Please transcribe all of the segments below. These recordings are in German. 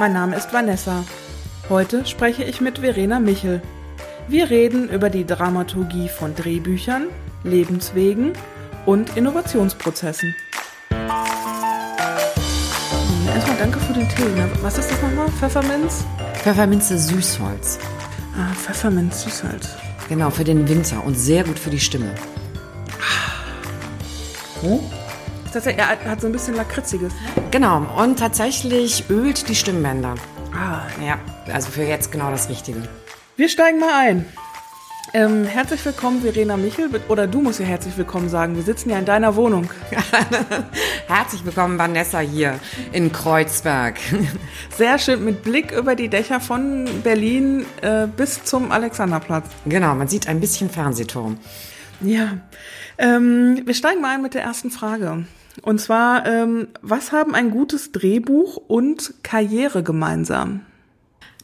mein Name ist Vanessa. Heute spreche ich mit Verena Michel. Wir reden über die Dramaturgie von Drehbüchern, Lebenswegen und Innovationsprozessen. Erstmal danke für den Tee. Was ist das nochmal? Pfefferminz? Pfefferminze Süßholz. Ah, Pfefferminz Süßholz. Genau, für den Winter und sehr gut für die Stimme. Hm? Er hat so ein bisschen Lakritziges. Genau, und tatsächlich ölt die Stimmbänder. Ah. Ja, also für jetzt genau das Richtige. Wir steigen mal ein. Ähm, herzlich willkommen, Verena Michel. Oder du musst ja herzlich willkommen sagen. Wir sitzen ja in deiner Wohnung. herzlich willkommen, Vanessa, hier in Kreuzberg. Sehr schön, mit Blick über die Dächer von Berlin äh, bis zum Alexanderplatz. Genau, man sieht ein bisschen Fernsehturm. Ja. Ähm, wir steigen mal ein mit der ersten Frage. Und zwar, ähm, was haben ein gutes Drehbuch und Karriere gemeinsam?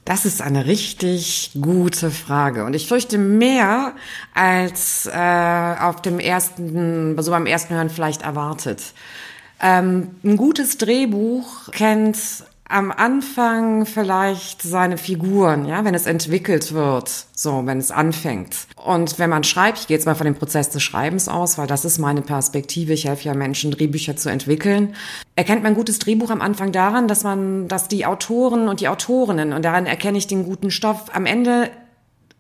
Das ist eine richtig gute Frage. Und ich fürchte mehr als äh, auf dem ersten, so beim ersten Hören vielleicht erwartet. Ähm, ein gutes Drehbuch kennt am Anfang vielleicht seine Figuren, ja, wenn es entwickelt wird, so, wenn es anfängt. Und wenn man schreibt, ich gehe jetzt mal von dem Prozess des Schreibens aus, weil das ist meine Perspektive, ich helfe ja Menschen, Drehbücher zu entwickeln, erkennt man ein gutes Drehbuch am Anfang daran, dass man, dass die Autoren und die Autorinnen, und daran erkenne ich den guten Stoff, am Ende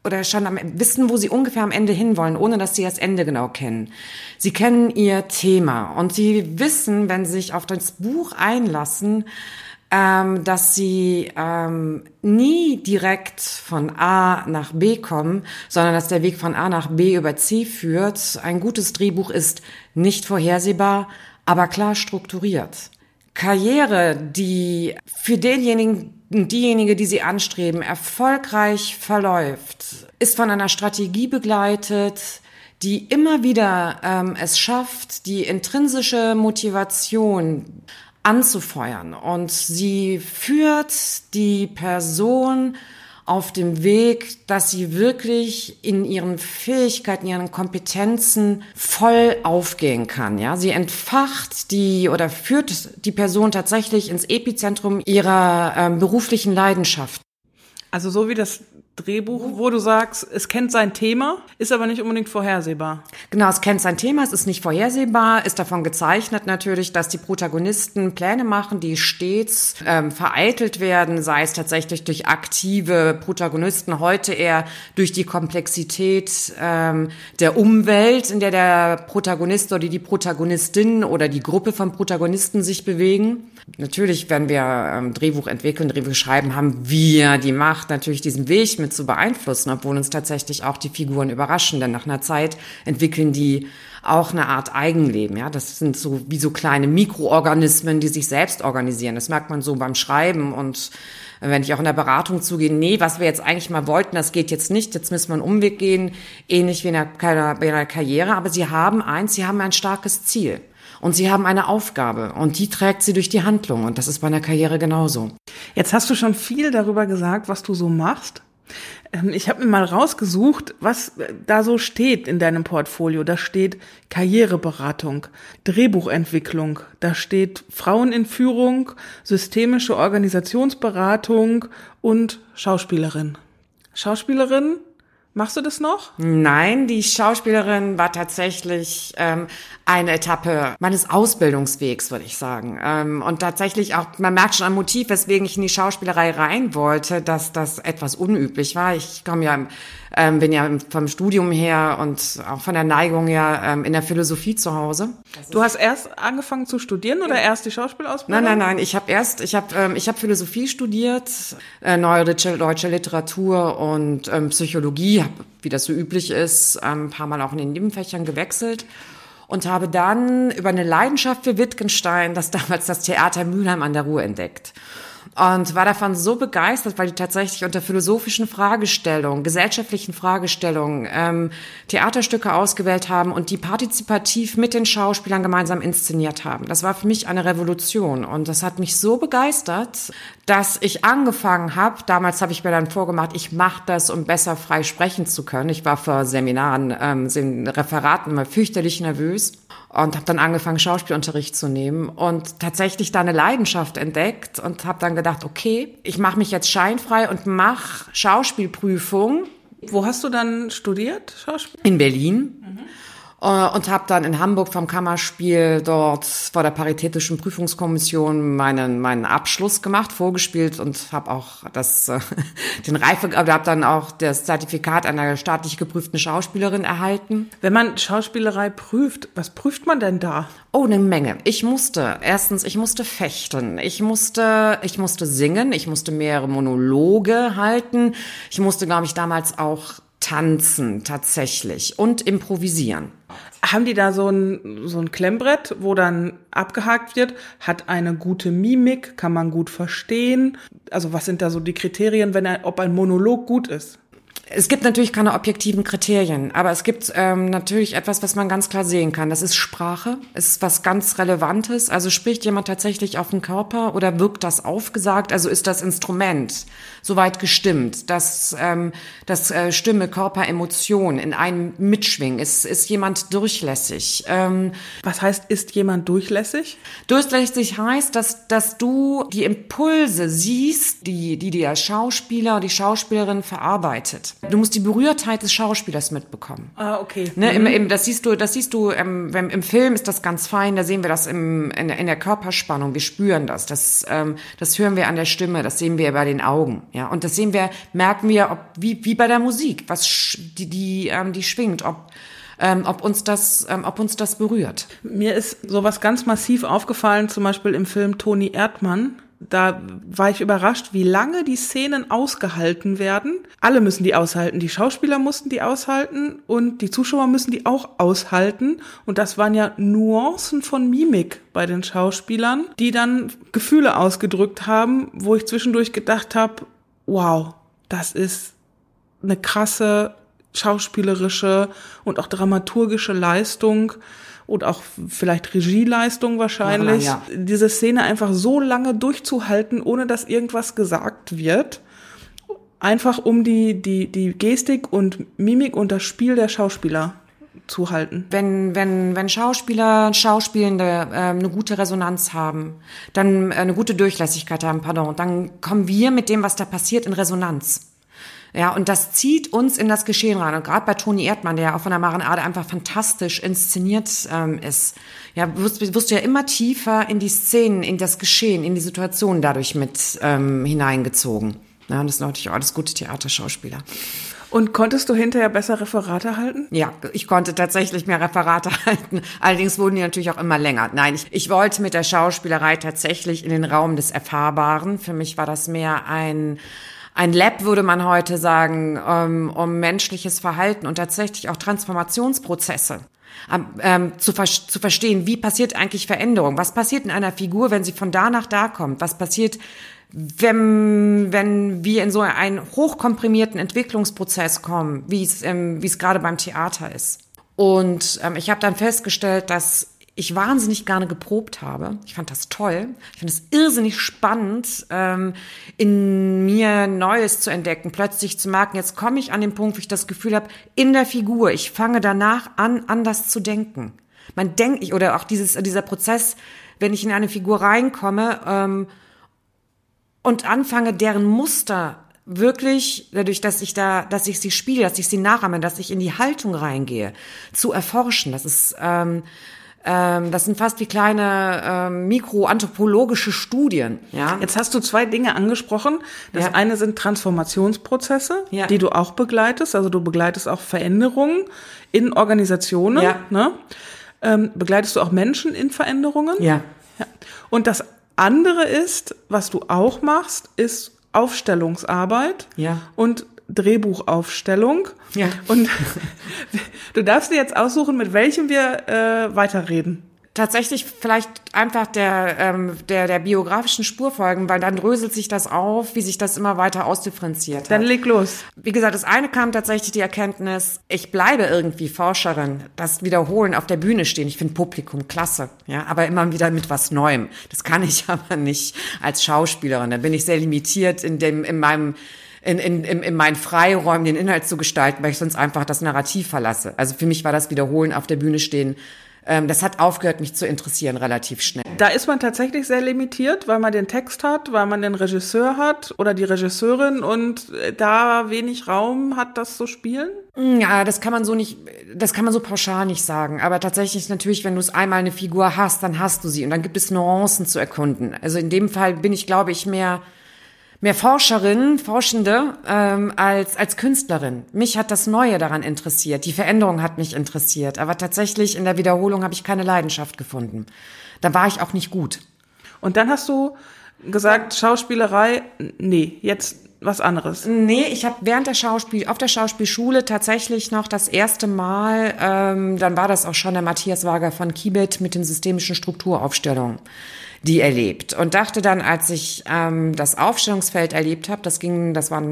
oder schon am, wissen, wo sie ungefähr am Ende hinwollen, ohne dass sie das Ende genau kennen. Sie kennen ihr Thema und sie wissen, wenn sie sich auf das Buch einlassen, ähm, dass sie ähm, nie direkt von A nach B kommen, sondern dass der Weg von A nach B über C führt. Ein gutes Drehbuch ist nicht vorhersehbar, aber klar strukturiert. Karriere, die für denjenigen, diejenige, die sie anstreben, erfolgreich verläuft, ist von einer Strategie begleitet, die immer wieder ähm, es schafft, die intrinsische Motivation anzufeuern. Und sie führt die Person auf dem Weg, dass sie wirklich in ihren Fähigkeiten, ihren Kompetenzen voll aufgehen kann. Ja, sie entfacht die oder führt die Person tatsächlich ins Epizentrum ihrer ähm, beruflichen Leidenschaft. Also so wie das Drehbuch, wo du sagst, es kennt sein Thema, ist aber nicht unbedingt vorhersehbar. Genau, es kennt sein Thema, es ist nicht vorhersehbar, ist davon gezeichnet natürlich, dass die Protagonisten Pläne machen, die stets ähm, vereitelt werden, sei es tatsächlich durch aktive Protagonisten, heute eher durch die Komplexität ähm, der Umwelt, in der der Protagonist oder die Protagonistin oder die Gruppe von Protagonisten sich bewegen. Natürlich, wenn wir ähm, Drehbuch entwickeln, Drehbuch schreiben, haben wir die Macht, natürlich diesen Weg mit zu beeinflussen, obwohl uns tatsächlich auch die Figuren überraschen, denn nach einer Zeit entwickeln die auch eine Art Eigenleben. Ja, das sind so wie so kleine Mikroorganismen, die sich selbst organisieren. Das merkt man so beim Schreiben und wenn ich auch in der Beratung zugehe, nee, was wir jetzt eigentlich mal wollten, das geht jetzt nicht, jetzt müssen wir einen Umweg gehen, ähnlich wie in einer Karriere. Aber sie haben eins, sie haben ein starkes Ziel. Und sie haben eine Aufgabe und die trägt sie durch die Handlung. Und das ist bei einer Karriere genauso. Jetzt hast du schon viel darüber gesagt, was du so machst. Ähm, ich habe mir mal rausgesucht, was da so steht in deinem Portfolio. Da steht Karriereberatung, Drehbuchentwicklung, da steht Frauen in Führung, systemische Organisationsberatung und Schauspielerin. Schauspielerin Machst du das noch? Nein, die Schauspielerin war tatsächlich ähm, eine Etappe meines Ausbildungswegs, würde ich sagen. Ähm, und tatsächlich auch, man merkt schon am Motiv, weswegen ich in die Schauspielerei rein wollte, dass das etwas unüblich war. Ich komme ja ähm, bin ja vom Studium her und auch von der Neigung her ähm, in der Philosophie zu Hause. Du hast erst angefangen zu studieren oder erst die Schauspielausbildung? Nein, nein, nein. Ich habe erst, ich habe, ähm, ich habe Philosophie studiert, äh, neue deutsche, deutsche Literatur und ähm, Psychologie, hab, wie das so üblich ist, ähm, ein paar Mal auch in den Nebenfächern gewechselt und habe dann über eine Leidenschaft für Wittgenstein das damals das Theater Mülheim an der Ruhr entdeckt und war davon so begeistert, weil die tatsächlich unter philosophischen Fragestellungen, gesellschaftlichen Fragestellungen ähm, Theaterstücke ausgewählt haben und die partizipativ mit den Schauspielern gemeinsam inszeniert haben. Das war für mich eine Revolution und das hat mich so begeistert, dass ich angefangen habe, damals habe ich mir dann vorgemacht, ich mache das, um besser frei sprechen zu können. Ich war vor Seminaren, ähm, Referaten immer fürchterlich nervös und habe dann angefangen Schauspielunterricht zu nehmen und tatsächlich da eine Leidenschaft entdeckt und habe dann gedacht, okay, ich mache mich jetzt scheinfrei und mache Schauspielprüfung. Wo hast du dann studiert Schauspiel? In Berlin. Äh, und habe dann in Hamburg vom Kammerspiel dort vor der Paritätischen Prüfungskommission meinen meinen Abschluss gemacht, vorgespielt und habe auch das äh, den Reife habe dann auch das Zertifikat einer staatlich geprüften Schauspielerin erhalten. Wenn man Schauspielerei prüft, was prüft man denn da? Oh, eine Menge. Ich musste erstens, ich musste fechten, ich musste ich musste singen, ich musste mehrere Monologe halten, ich musste glaube ich damals auch tanzen tatsächlich und improvisieren. Haben die da so ein, so ein Klemmbrett, wo dann abgehakt wird? Hat eine gute Mimik? Kann man gut verstehen? Also was sind da so die Kriterien, wenn er, ob ein Monolog gut ist? Es gibt natürlich keine objektiven Kriterien, aber es gibt ähm, natürlich etwas, was man ganz klar sehen kann. Das ist Sprache, ist was ganz Relevantes. Also spricht jemand tatsächlich auf den Körper oder wirkt das aufgesagt? Also ist das Instrument soweit gestimmt, dass, ähm, dass äh, Stimme, Körper, Emotion in einem mitschwingen? Ist, ist jemand durchlässig? Ähm, was heißt, ist jemand durchlässig? Durchlässig heißt, dass, dass du die Impulse siehst, die, die der Schauspieler, die Schauspielerin verarbeitet. Du musst die Berührtheit des Schauspielers mitbekommen. Ah, okay. Ne, mhm. im, im, das siehst du, das siehst du ähm, wenn, im Film ist das ganz fein. Da sehen wir das im, in, in der Körperspannung. Wir spüren das. Das, ähm, das hören wir an der Stimme. Das sehen wir bei den Augen. Ja, und das sehen wir, merken wir, ob wie wie bei der Musik, was die die ähm, die schwingt, ob ähm, ob uns das, ähm, ob uns das berührt. Mir ist sowas ganz massiv aufgefallen, zum Beispiel im Film Toni Erdmann da war ich überrascht, wie lange die Szenen ausgehalten werden. Alle müssen die aushalten. Die Schauspieler mussten die aushalten und die Zuschauer müssen die auch aushalten. Und das waren ja Nuancen von Mimik bei den Schauspielern, die dann Gefühle ausgedrückt haben, wo ich zwischendurch gedacht habe, wow, das ist eine krasse schauspielerische und auch dramaturgische Leistung und auch vielleicht Regieleistung wahrscheinlich, ja, ja. diese Szene einfach so lange durchzuhalten, ohne dass irgendwas gesagt wird. Einfach um die, die, die Gestik und Mimik und das Spiel der Schauspieler zu halten. Wenn, wenn, wenn Schauspieler, Schauspielende äh, eine gute Resonanz haben, dann äh, eine gute Durchlässigkeit haben, pardon, dann kommen wir mit dem, was da passiert, in Resonanz. Ja, und das zieht uns in das Geschehen rein. Und gerade bei Toni Erdmann, der ja auch von der Maren Ade einfach fantastisch inszeniert ähm, ist, ja, wirst, wirst du ja immer tiefer in die Szenen, in das Geschehen, in die Situation dadurch mit ähm, hineingezogen. Ja, und das sind natürlich auch alles gute Theaterschauspieler. Und konntest du hinterher besser Referate halten? Ja, ich konnte tatsächlich mehr Referate halten. Allerdings wurden die natürlich auch immer länger. Nein, ich, ich wollte mit der Schauspielerei tatsächlich in den Raum des Erfahrbaren. Für mich war das mehr ein ein Lab, würde man heute sagen, ähm, um menschliches Verhalten und tatsächlich auch Transformationsprozesse ähm, ähm, zu, ver zu verstehen, wie passiert eigentlich Veränderung? Was passiert in einer Figur, wenn sie von da nach da kommt? Was passiert, wenn, wenn wir in so einen hochkomprimierten Entwicklungsprozess kommen, wie es, ähm, es gerade beim Theater ist? Und ähm, ich habe dann festgestellt, dass ich wahnsinnig gerne geprobt habe. Ich fand das toll. Ich fand es irrsinnig spannend, ähm, in mir Neues zu entdecken, plötzlich zu merken, jetzt komme ich an den Punkt, wo ich das Gefühl habe, in der Figur, ich fange danach an, anders zu denken. Man denkt, ich, oder auch dieses, dieser Prozess, wenn ich in eine Figur reinkomme ähm, und anfange, deren Muster wirklich, dadurch, dass ich da, dass ich sie spiele, dass ich sie nachahme, dass ich in die Haltung reingehe, zu erforschen. Das ist ähm, das sind fast wie kleine ähm, mikroanthropologische Studien. Ja. Jetzt hast du zwei Dinge angesprochen. Das ja. eine sind Transformationsprozesse, ja. die du auch begleitest. Also du begleitest auch Veränderungen in Organisationen. Ja. Ne? Ähm, begleitest du auch Menschen in Veränderungen? Ja. ja. Und das andere ist, was du auch machst, ist Aufstellungsarbeit. Ja. Und Drehbuchaufstellung. Ja. Und du darfst dir jetzt aussuchen, mit welchem wir äh, weiterreden. Tatsächlich vielleicht einfach der, ähm, der, der biografischen Spur folgen, weil dann dröselt sich das auf, wie sich das immer weiter ausdifferenziert hat. Dann leg los. Wie gesagt, das eine kam tatsächlich die Erkenntnis, ich bleibe irgendwie Forscherin, das Wiederholen auf der Bühne stehen. Ich finde Publikum klasse, ja, aber immer wieder mit was Neuem. Das kann ich aber nicht als Schauspielerin. Da bin ich sehr limitiert in dem, in meinem, in, in, in, in meinen Freiräumen den Inhalt zu gestalten, weil ich sonst einfach das Narrativ verlasse. Also für mich war das Wiederholen auf der Bühne stehen ähm, das hat aufgehört, mich zu interessieren, relativ schnell. Da ist man tatsächlich sehr limitiert, weil man den Text hat, weil man den Regisseur hat oder die Regisseurin und äh, da wenig Raum hat, das zu spielen? Ja, das kann man so nicht, das kann man so pauschal nicht sagen. Aber tatsächlich natürlich, wenn du es einmal eine Figur hast, dann hast du sie und dann gibt es Nuancen zu erkunden. Also in dem Fall bin ich, glaube ich, mehr mehr Forscherin, Forschende ähm, als als Künstlerin. Mich hat das Neue daran interessiert, die Veränderung hat mich interessiert, aber tatsächlich in der Wiederholung habe ich keine Leidenschaft gefunden. Da war ich auch nicht gut. Und dann hast du gesagt, Schauspielerei, nee, jetzt was anderes. Nee, ich habe während der Schauspiel, auf der Schauspielschule tatsächlich noch das erste Mal, ähm, dann war das auch schon der Matthias Wager von Kibet mit den systemischen Strukturaufstellungen die erlebt. Und dachte dann, als ich ähm, das Aufstellungsfeld erlebt habe, das ging, das war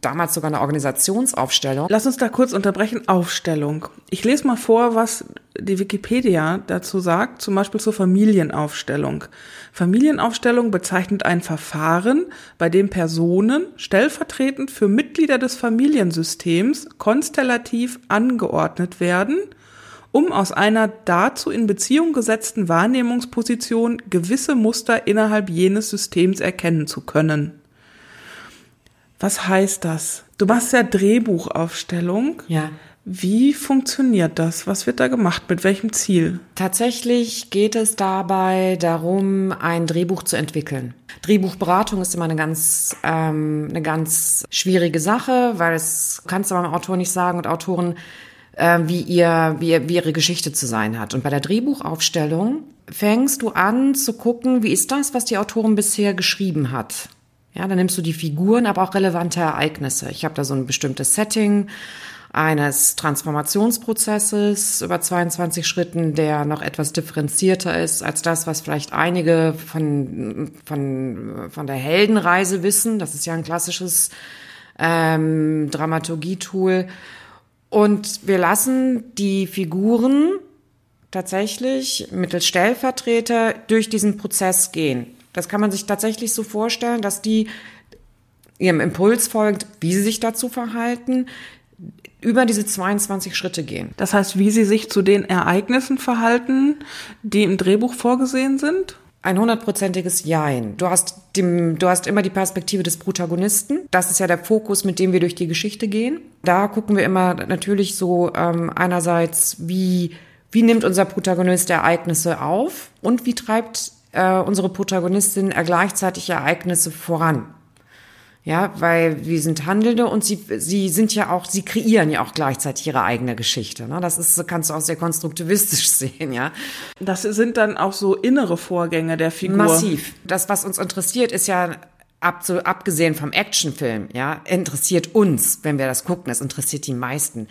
damals sogar eine Organisationsaufstellung. Lass uns da kurz unterbrechen. Aufstellung. Ich lese mal vor, was die Wikipedia dazu sagt, zum Beispiel zur Familienaufstellung. Familienaufstellung bezeichnet ein Verfahren, bei dem Personen stellvertretend für Mitglieder des Familiensystems konstellativ angeordnet werden – um aus einer dazu in Beziehung gesetzten Wahrnehmungsposition gewisse Muster innerhalb jenes Systems erkennen zu können. Was heißt das? Du machst ja Drehbuchaufstellung. Ja. Wie funktioniert das? Was wird da gemacht? Mit welchem Ziel? Tatsächlich geht es dabei darum, ein Drehbuch zu entwickeln. Drehbuchberatung ist immer eine ganz, ähm, eine ganz schwierige Sache, weil es kannst du beim Autor nicht sagen und Autoren äh, wie, ihr, wie, wie ihre Geschichte zu sein hat. Und bei der Drehbuchaufstellung fängst du an zu gucken, wie ist das, was die Autorin bisher geschrieben hat. Ja, dann nimmst du die Figuren, aber auch relevante Ereignisse. Ich habe da so ein bestimmtes Setting eines Transformationsprozesses über 22 Schritten, der noch etwas differenzierter ist als das, was vielleicht einige von, von, von der Heldenreise wissen. Das ist ja ein klassisches ähm, Dramaturgie-Tool. Und wir lassen die Figuren tatsächlich mittels Stellvertreter durch diesen Prozess gehen. Das kann man sich tatsächlich so vorstellen, dass die ihrem Impuls folgt, wie sie sich dazu verhalten, über diese 22 Schritte gehen. Das heißt, wie sie sich zu den Ereignissen verhalten, die im Drehbuch vorgesehen sind? Ein hundertprozentiges Jein. Du hast, dem, du hast immer die Perspektive des Protagonisten. Das ist ja der Fokus, mit dem wir durch die Geschichte gehen. Da gucken wir immer natürlich so ähm, einerseits, wie, wie nimmt unser Protagonist Ereignisse auf und wie treibt äh, unsere Protagonistin gleichzeitig Ereignisse voran. Ja, weil wir sind Handelnde und sie, sie sind ja auch, sie kreieren ja auch gleichzeitig ihre eigene Geschichte. Ne? Das ist, kannst du auch sehr konstruktivistisch sehen, ja. Das sind dann auch so innere Vorgänge der Figur. Massiv. Das, was uns interessiert, ist ja ab, so, abgesehen vom Actionfilm, ja, interessiert uns, wenn wir das gucken, das interessiert die meisten,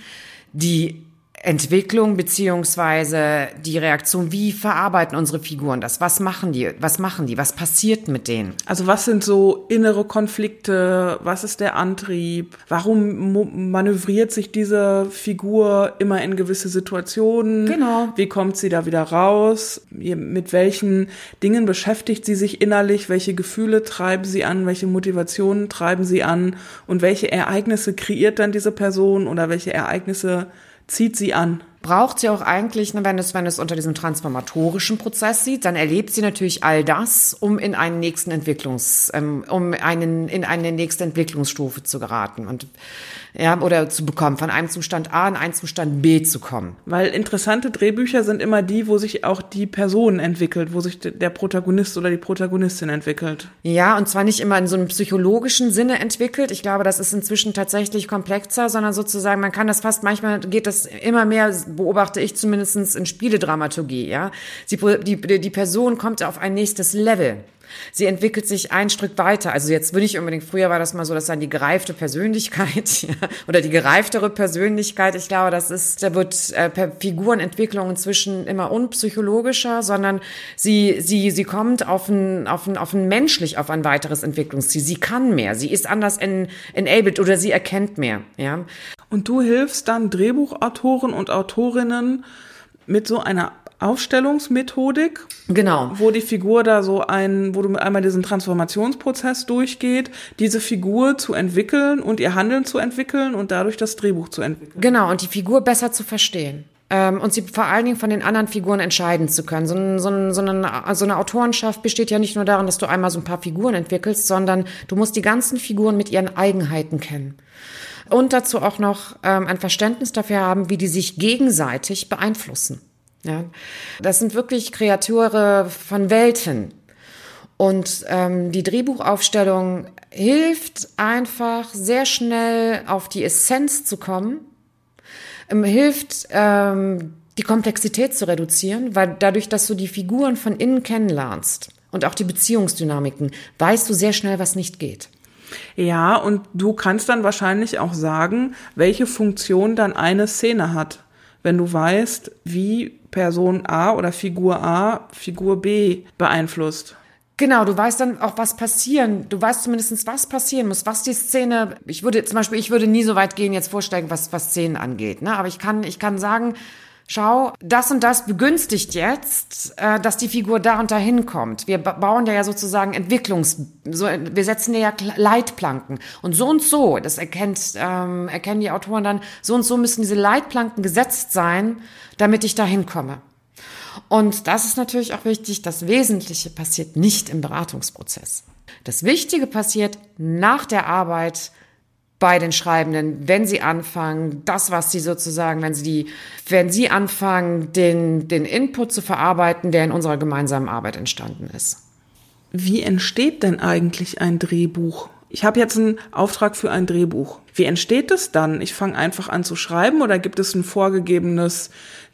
die Entwicklung beziehungsweise die Reaktion, wie verarbeiten unsere Figuren das? Was machen die? Was machen die? Was passiert mit denen? Also was sind so innere Konflikte? Was ist der Antrieb? Warum manövriert sich diese Figur immer in gewisse Situationen? Genau. Wie kommt sie da wieder raus? Mit welchen Dingen beschäftigt sie sich innerlich? Welche Gefühle treiben sie an? Welche Motivationen treiben sie an? Und welche Ereignisse kreiert dann diese Person oder welche Ereignisse zieht sie an. Braucht sie auch eigentlich, ne, wenn es, wenn es unter diesem transformatorischen Prozess sieht, dann erlebt sie natürlich all das, um in einen nächsten Entwicklungs, ähm, um einen, in eine nächste Entwicklungsstufe zu geraten. Und ja, oder zu bekommen, von einem Zustand A in einen Zustand B zu kommen. Weil interessante Drehbücher sind immer die, wo sich auch die Person entwickelt, wo sich der Protagonist oder die Protagonistin entwickelt. Ja, und zwar nicht immer in so einem psychologischen Sinne entwickelt. Ich glaube, das ist inzwischen tatsächlich komplexer, sondern sozusagen, man kann das fast, manchmal geht das immer mehr, beobachte ich zumindestens in Spieledramaturgie, ja. Die, die, die Person kommt auf ein nächstes Level. Sie entwickelt sich ein Stück weiter. Also jetzt würde ich unbedingt, früher war das mal so, dass dann die gereifte Persönlichkeit ja, oder die gereiftere Persönlichkeit. Ich glaube, das ist, da wird äh, per Figurenentwicklung inzwischen immer unpsychologischer, sondern sie, sie, sie kommt auf ein, auf ein, auf ein menschlich, auf ein weiteres Entwicklungsziel. Sie kann mehr. Sie ist anders en, enabled oder sie erkennt mehr, ja. Und du hilfst dann Drehbuchautoren und Autorinnen mit so einer Aufstellungsmethodik. Genau. Wo die Figur da so ein, wo du einmal diesen Transformationsprozess durchgeht, diese Figur zu entwickeln und ihr Handeln zu entwickeln und dadurch das Drehbuch zu entwickeln. Genau, und die Figur besser zu verstehen. ähm, und sie vor allen Dingen von den anderen Figuren entscheiden zu können. So, so, so, eine, so eine Autorenschaft besteht ja nicht nur darin, dass du einmal so ein paar Figuren entwickelst, sondern du musst die ganzen Figuren mit ihren Eigenheiten kennen. Und dazu auch noch ähm, ein Verständnis dafür haben, wie die sich gegenseitig beeinflussen. Ja, das sind wirklich Kreature von Welten. Und ähm, die Drehbuchaufstellung hilft einfach sehr schnell auf die Essenz zu kommen, ähm, hilft ähm, die Komplexität zu reduzieren, weil dadurch, dass du die Figuren von innen kennenlernst und auch die Beziehungsdynamiken, weißt du sehr schnell, was nicht geht. Ja, und du kannst dann wahrscheinlich auch sagen, welche Funktion dann eine Szene hat, wenn du weißt, wie Person A oder Figur A Figur B beeinflusst. Genau, du weißt dann auch, was passieren. Du weißt zumindest, was passieren muss, was die Szene. Ich würde zum Beispiel, ich würde nie so weit gehen, jetzt vorstellen, was, was Szenen angeht. Ne? Aber ich kann, ich kann sagen, schau, das und das begünstigt jetzt, äh, dass die Figur da und da hinkommt. Wir bauen ja sozusagen Entwicklungs, so, wir setzen ja Leitplanken. Und so und so, das erkennt, ähm, erkennen die Autoren dann, so und so müssen diese Leitplanken gesetzt sein, damit ich da hinkomme. Und das ist natürlich auch wichtig, das Wesentliche passiert nicht im Beratungsprozess. Das Wichtige passiert nach der Arbeit bei den Schreibenden, wenn sie anfangen, das, was sie sozusagen, wenn sie die, wenn sie anfangen, den, den Input zu verarbeiten, der in unserer gemeinsamen Arbeit entstanden ist. Wie entsteht denn eigentlich ein Drehbuch? Ich habe jetzt einen Auftrag für ein Drehbuch. Wie entsteht es dann? Ich fange einfach an zu schreiben oder gibt es ein vorgegebenes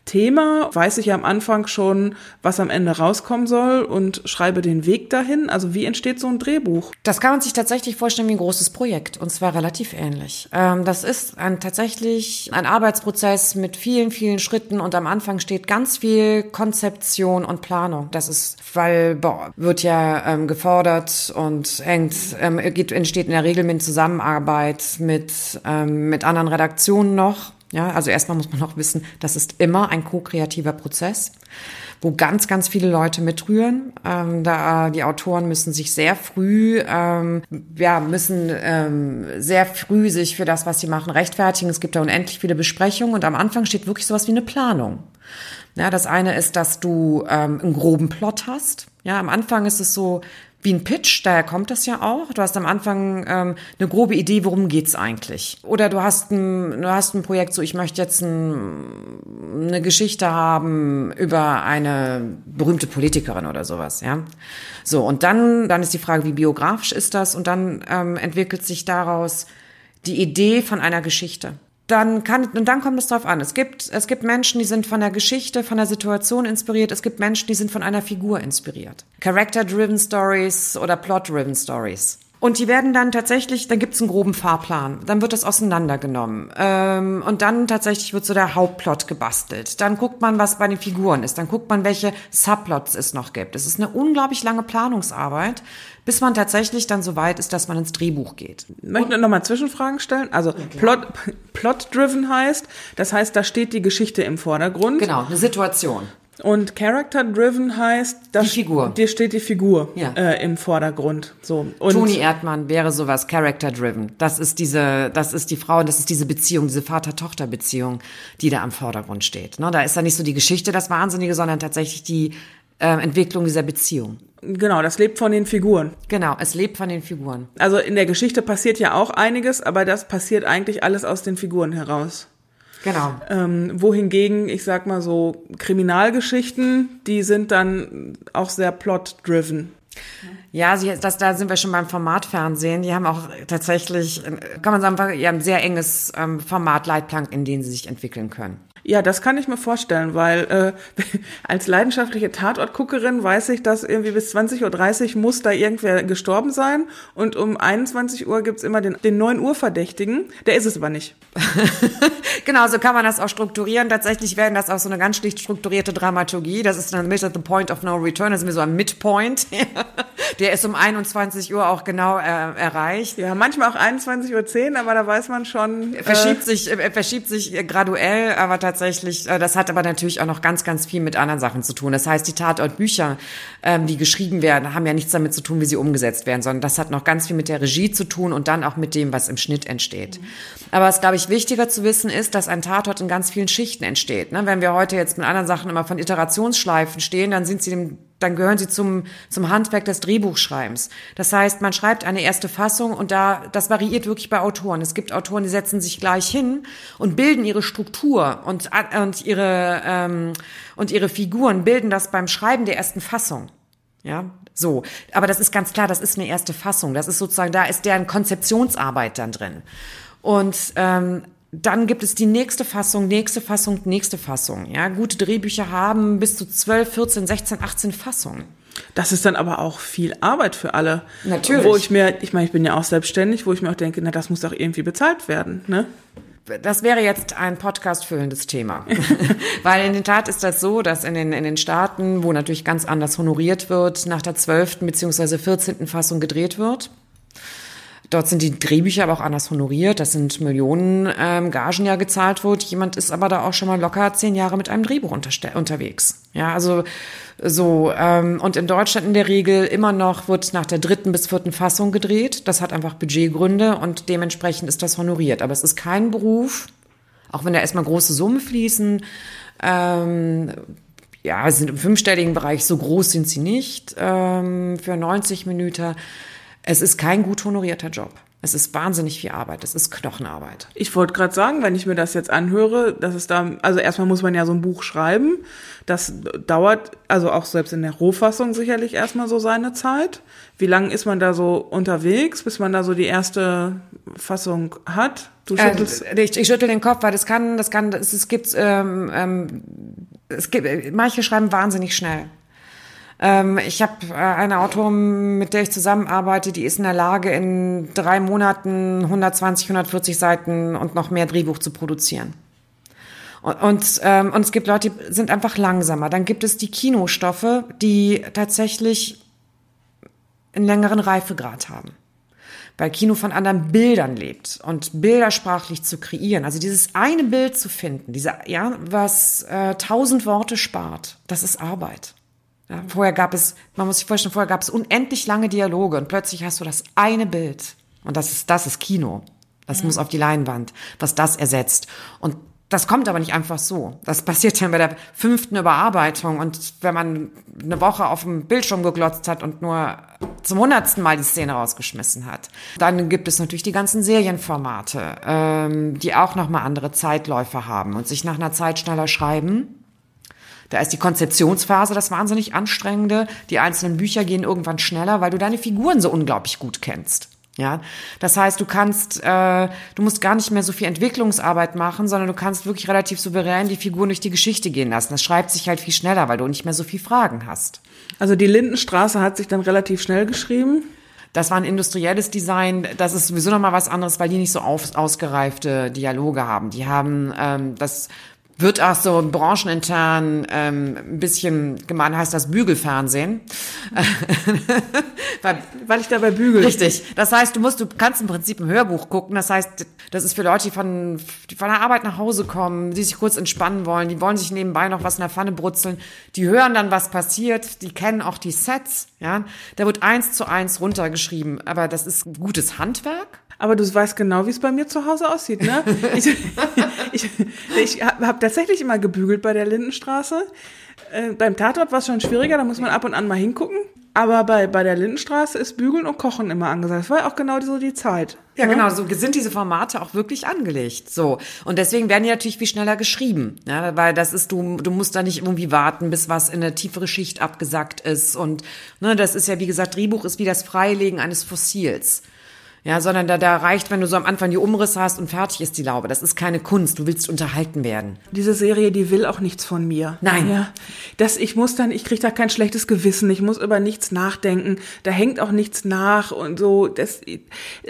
Thema, weiß ich ja am Anfang schon, was am Ende rauskommen soll und schreibe den Weg dahin. Also wie entsteht so ein Drehbuch? Das kann man sich tatsächlich vorstellen wie ein großes Projekt und zwar relativ ähnlich. Ähm, das ist ein, tatsächlich ein Arbeitsprozess mit vielen, vielen Schritten und am Anfang steht ganz viel Konzeption und Planung. Das ist, weil boah, wird ja ähm, gefordert und hängt, ähm, entsteht in der Regel mit Zusammenarbeit mit, mit anderen Redaktionen noch ja, also erstmal muss man auch wissen, das ist immer ein ko-kreativer Prozess, wo ganz, ganz viele Leute mitrühren. Ähm, da die Autoren müssen sich sehr früh, ähm, ja, müssen ähm, sehr früh sich für das, was sie machen, rechtfertigen. Es gibt da unendlich viele Besprechungen und am Anfang steht wirklich sowas wie eine Planung. Ja, das eine ist, dass du ähm, einen groben Plot hast. Ja, am Anfang ist es so, wie ein Pitch, daher kommt das ja auch. Du hast am Anfang ähm, eine grobe Idee, worum geht's eigentlich. Oder du hast ein, du hast ein Projekt, so ich möchte jetzt ein, eine Geschichte haben über eine berühmte Politikerin oder sowas, ja. So, und dann, dann ist die Frage, wie biografisch ist das? Und dann ähm, entwickelt sich daraus die Idee von einer Geschichte dann kann, und dann kommt es drauf an. Es gibt, es gibt Menschen, die sind von der Geschichte, von der Situation inspiriert. Es gibt Menschen, die sind von einer Figur inspiriert. Character-driven Stories oder Plot-driven Stories. Und die werden dann tatsächlich, dann gibt's einen groben Fahrplan, dann wird das auseinandergenommen ähm, und dann tatsächlich wird so der Hauptplot gebastelt. Dann guckt man, was bei den Figuren ist, dann guckt man, welche Subplots es noch gibt. Es ist eine unglaublich lange Planungsarbeit, bis man tatsächlich dann so weit ist, dass man ins Drehbuch geht. Ich möchte noch mal Zwischenfragen stellen. Also Plot, Plot-driven heißt, das heißt, da steht die Geschichte im Vordergrund. Genau, eine Situation. Und Character-driven heißt, dass die Figur. dir steht die Figur ja. äh, im Vordergrund. So. Und Toni Erdmann wäre sowas Character-driven. Das ist diese, das ist die Frau, das ist diese Beziehung, diese Vater-Tochter-Beziehung, die da am Vordergrund steht. Ne? Da ist da nicht so die Geschichte das Wahnsinnige, sondern tatsächlich die äh, Entwicklung dieser Beziehung. Genau, das lebt von den Figuren. Genau, es lebt von den Figuren. Also in der Geschichte passiert ja auch einiges, aber das passiert eigentlich alles aus den Figuren heraus. Genau. Ähm, wohingegen, ich sag mal so, Kriminalgeschichten, die sind dann auch sehr plot-driven. Ja, sie, das, da sind wir schon beim Formatfernsehen. Die haben auch tatsächlich, kann man sagen, ja, ein sehr enges ähm, Format Leitplank, in denen sie sich entwickeln können. Ja, das kann ich mir vorstellen, weil äh, als leidenschaftliche Tatortguckerin weiß ich, dass irgendwie bis 20.30 Uhr muss da irgendwer gestorben sein und um 21 Uhr gibt's immer den, den 9 Uhr Verdächtigen. Der ist es aber nicht. genau, so kann man das auch strukturieren. Tatsächlich werden das auch so eine ganz schlicht strukturierte Dramaturgie. Das ist dann mit at the point of no return, das ist mir so ein Midpoint. Der ist um 21 Uhr auch genau äh, erreicht. Ja, manchmal auch 21.10 Uhr, aber da weiß man schon. Äh, verschiebt sich, äh, verschiebt sich graduell, aber tatsächlich, äh, das hat aber natürlich auch noch ganz, ganz viel mit anderen Sachen zu tun. Das heißt, die Tatortbücher, ähm, die geschrieben werden, haben ja nichts damit zu tun, wie sie umgesetzt werden, sondern das hat noch ganz viel mit der Regie zu tun und dann auch mit dem, was im Schnitt entsteht. Mhm. Aber was, glaube ich, wichtiger zu wissen ist, dass ein Tatort in ganz vielen Schichten entsteht. Ne? Wenn wir heute jetzt mit anderen Sachen immer von Iterationsschleifen stehen, dann sind sie dem dann gehören sie zum, zum Handwerk des Drehbuchschreibens. Das heißt, man schreibt eine erste Fassung und da, das variiert wirklich bei Autoren. Es gibt Autoren, die setzen sich gleich hin und bilden ihre Struktur und, und ihre, ähm, und ihre Figuren bilden das beim Schreiben der ersten Fassung. Ja, so. Aber das ist ganz klar, das ist eine erste Fassung. Das ist sozusagen, da ist deren Konzeptionsarbeit dann drin. Und ähm, dann gibt es die nächste Fassung, nächste Fassung, nächste Fassung. Ja, gute Drehbücher haben bis zu 12, 14, 16, 18 Fassungen. Das ist dann aber auch viel Arbeit für alle. Natürlich. Wo ich mir, ich meine, ich bin ja auch selbstständig, wo ich mir auch denke, na, das muss doch irgendwie bezahlt werden, ne? Das wäre jetzt ein Podcast füllendes Thema. Weil in der Tat ist das so, dass in den, in den Staaten, wo natürlich ganz anders honoriert wird, nach der zwölften beziehungsweise vierzehnten Fassung gedreht wird. Dort sind die Drehbücher aber auch anders honoriert. Das sind Millionen ähm, Gagen ja gezahlt wird. Jemand ist aber da auch schon mal locker zehn Jahre mit einem Drehbuch unterwegs. Ja, also so. Ähm, und in Deutschland in der Regel immer noch wird nach der dritten bis vierten Fassung gedreht. Das hat einfach Budgetgründe und dementsprechend ist das honoriert. Aber es ist kein Beruf, auch wenn da erstmal große Summen fließen. Ähm, ja, sind im fünfstelligen Bereich, so groß sind sie nicht ähm, für 90 Minuten. Es ist kein gut honorierter Job. Es ist wahnsinnig viel Arbeit. Es ist Knochenarbeit. Ich wollte gerade sagen, wenn ich mir das jetzt anhöre, dass es da, also erstmal muss man ja so ein Buch schreiben. Das dauert, also auch selbst in der Rohfassung sicherlich erstmal so seine Zeit. Wie lange ist man da so unterwegs, bis man da so die erste Fassung hat? Du schüttelst. Äh, ich, ich schüttel den Kopf, weil das kann, das kann, es, es gibt, ähm, ähm, es gibt, manche schreiben wahnsinnig schnell. Ähm, ich habe äh, eine Autorin, mit der ich zusammenarbeite, die ist in der Lage, in drei Monaten 120, 140 Seiten und noch mehr Drehbuch zu produzieren. Und, und, ähm, und es gibt Leute, die sind einfach langsamer. Dann gibt es die Kinostoffe, die tatsächlich einen längeren Reifegrad haben. Weil Kino von anderen Bildern lebt und bildersprachlich zu kreieren. Also dieses eine Bild zu finden, diese, ja, was äh, tausend Worte spart, das ist Arbeit. Ja, vorher gab es, man muss sich vorstellen, vorher gab es unendlich lange Dialoge und plötzlich hast du das eine Bild. Und das ist, das ist Kino. Das mhm. muss auf die Leinwand, was das ersetzt. Und das kommt aber nicht einfach so. Das passiert dann bei der fünften Überarbeitung. Und wenn man eine Woche auf dem Bildschirm geglotzt hat und nur zum hundertsten Mal die Szene rausgeschmissen hat, dann gibt es natürlich die ganzen Serienformate, ähm, die auch nochmal andere Zeitläufe haben und sich nach einer Zeit schneller schreiben da ist die Konzeptionsphase das wahnsinnig anstrengende. Die einzelnen Bücher gehen irgendwann schneller, weil du deine Figuren so unglaublich gut kennst. Ja, das heißt, du kannst, äh, du musst gar nicht mehr so viel Entwicklungsarbeit machen, sondern du kannst wirklich relativ souverän die Figuren durch die Geschichte gehen lassen. Das schreibt sich halt viel schneller, weil du nicht mehr so viel Fragen hast. Also die Lindenstraße hat sich dann relativ schnell geschrieben. Das war ein industrielles Design. Das ist sowieso noch mal was anderes, weil die nicht so auf, ausgereifte Dialoge haben. Die haben ähm, das wird auch so branchenintern ähm, ein bisschen gemein heißt das Bügelfernsehen. weil, weil ich dabei bügel. Richtig. Das heißt, du musst, du kannst im Prinzip ein Hörbuch gucken. Das heißt, das ist für Leute, die von, die von der Arbeit nach Hause kommen, die sich kurz entspannen wollen, die wollen sich nebenbei noch was in der Pfanne brutzeln, die hören dann, was passiert, die kennen auch die Sets, ja. Da wird eins zu eins runtergeschrieben, aber das ist gutes Handwerk. Aber du weißt genau, wie es bei mir zu Hause aussieht, ne? ich ich, ich habe hab tatsächlich immer gebügelt bei der Lindenstraße. Äh, beim Tatort war es schon schwieriger, da muss man ab und an mal hingucken. Aber bei, bei der Lindenstraße ist Bügeln und Kochen immer angesagt. Das war ja auch genau so die Zeit. Ja, ne? genau, so sind diese Formate auch wirklich angelegt. So. Und deswegen werden die natürlich viel schneller geschrieben. Ja, weil das ist, du, du musst da nicht irgendwie warten, bis was in eine tiefere Schicht abgesackt ist. Und ne, das ist ja, wie gesagt, Drehbuch ist wie das Freilegen eines Fossils. Ja, sondern da, da reicht, wenn du so am Anfang die Umrisse hast und fertig ist die Laube. Das ist keine Kunst. Du willst unterhalten werden. Diese Serie, die will auch nichts von mir. Nein. Ja, das, ich muss dann, ich kriege da kein schlechtes Gewissen. Ich muss über nichts nachdenken. Da hängt auch nichts nach und so. Das,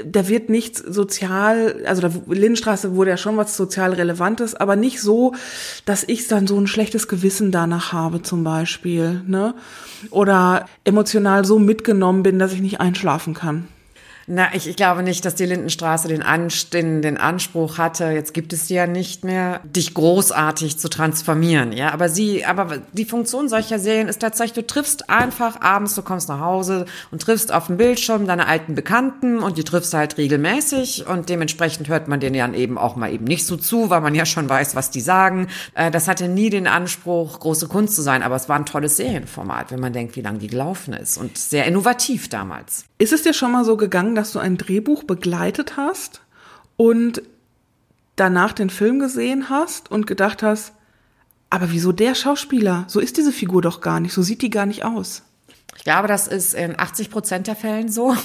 da wird nichts sozial, also da, Lindenstraße wurde ja schon was sozial Relevantes, aber nicht so, dass ich dann so ein schlechtes Gewissen danach habe, zum Beispiel, ne? Oder emotional so mitgenommen bin, dass ich nicht einschlafen kann. Na, ich, ich glaube nicht, dass die Lindenstraße den, An, den, den Anspruch hatte, jetzt gibt es sie ja nicht mehr, dich großartig zu transformieren, ja. Aber sie, aber die Funktion solcher Serien ist tatsächlich, du triffst einfach abends, du kommst nach Hause und triffst auf dem Bildschirm deine alten Bekannten und die triffst du halt regelmäßig und dementsprechend hört man denen dann eben auch mal eben nicht so zu, weil man ja schon weiß, was die sagen. Äh, das hatte nie den Anspruch, große Kunst zu sein, aber es war ein tolles Serienformat, wenn man denkt, wie lange die gelaufen ist und sehr innovativ damals. Ist es dir schon mal so gegangen, dass du ein Drehbuch begleitet hast und danach den Film gesehen hast und gedacht hast, aber wieso der Schauspieler? So ist diese Figur doch gar nicht, so sieht die gar nicht aus. Ich glaube, das ist in 80 Prozent der Fällen so.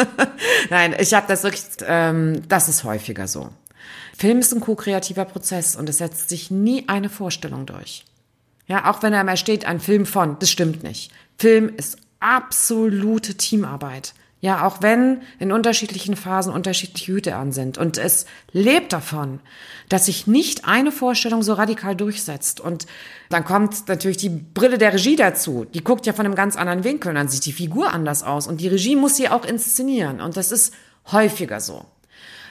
Nein, ich habe das wirklich, ähm, das ist häufiger so. Film ist ein ko-kreativer Prozess und es setzt sich nie eine Vorstellung durch. Ja, auch wenn er mal steht, ein Film von, das stimmt nicht. Film ist absolute Teamarbeit. Ja, auch wenn in unterschiedlichen Phasen unterschiedliche Hüte an sind. Und es lebt davon, dass sich nicht eine Vorstellung so radikal durchsetzt. Und dann kommt natürlich die Brille der Regie dazu. Die guckt ja von einem ganz anderen Winkel und dann sieht die Figur anders aus. Und die Regie muss sie auch inszenieren. Und das ist häufiger so.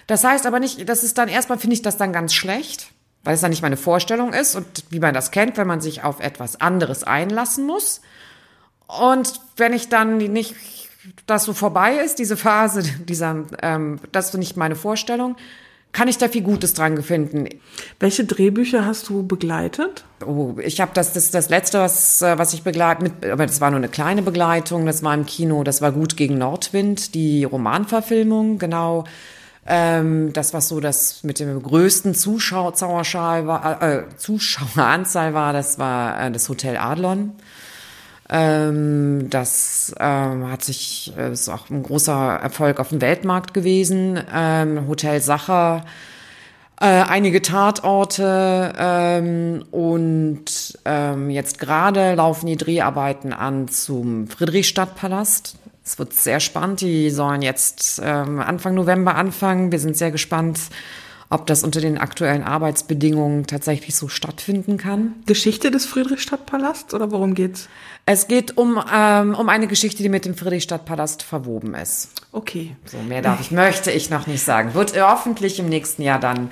Das heißt aber nicht, das ist dann erstmal finde ich das dann ganz schlecht, weil es dann nicht meine Vorstellung ist und wie man das kennt, wenn man sich auf etwas anderes einlassen muss. Und wenn ich dann nicht, das so vorbei ist, diese Phase, dieser, ähm, das ist nicht meine Vorstellung, kann ich da viel Gutes dran finden. Welche Drehbücher hast du begleitet? Oh, ich habe das, das, das letzte, was, äh, was ich begleitet, aber das war nur eine kleine Begleitung, das war im Kino, das war Gut gegen Nordwind, die Romanverfilmung, genau. Ähm, das, was so das mit dem größten Zuschauerzahl war, äh, Zuschaueranzahl war, das war äh, das Hotel Adlon. Ähm, das ähm, hat sich, äh, ist auch ein großer Erfolg auf dem Weltmarkt gewesen. Ähm, Hotel Sacher, äh, einige Tatorte ähm, und ähm, jetzt gerade laufen die Dreharbeiten an zum Friedrichstadtpalast. Es wird sehr spannend. Die sollen jetzt ähm, Anfang November anfangen. Wir sind sehr gespannt, ob das unter den aktuellen Arbeitsbedingungen tatsächlich so stattfinden kann. Geschichte des Friedrichstadtpalasts oder worum geht's? Es geht um, ähm, um eine Geschichte, die mit dem Friedrichstadtpalast verwoben ist. Okay. So, mehr darf ich, möchte ich noch nicht sagen. Wird hoffentlich im nächsten Jahr dann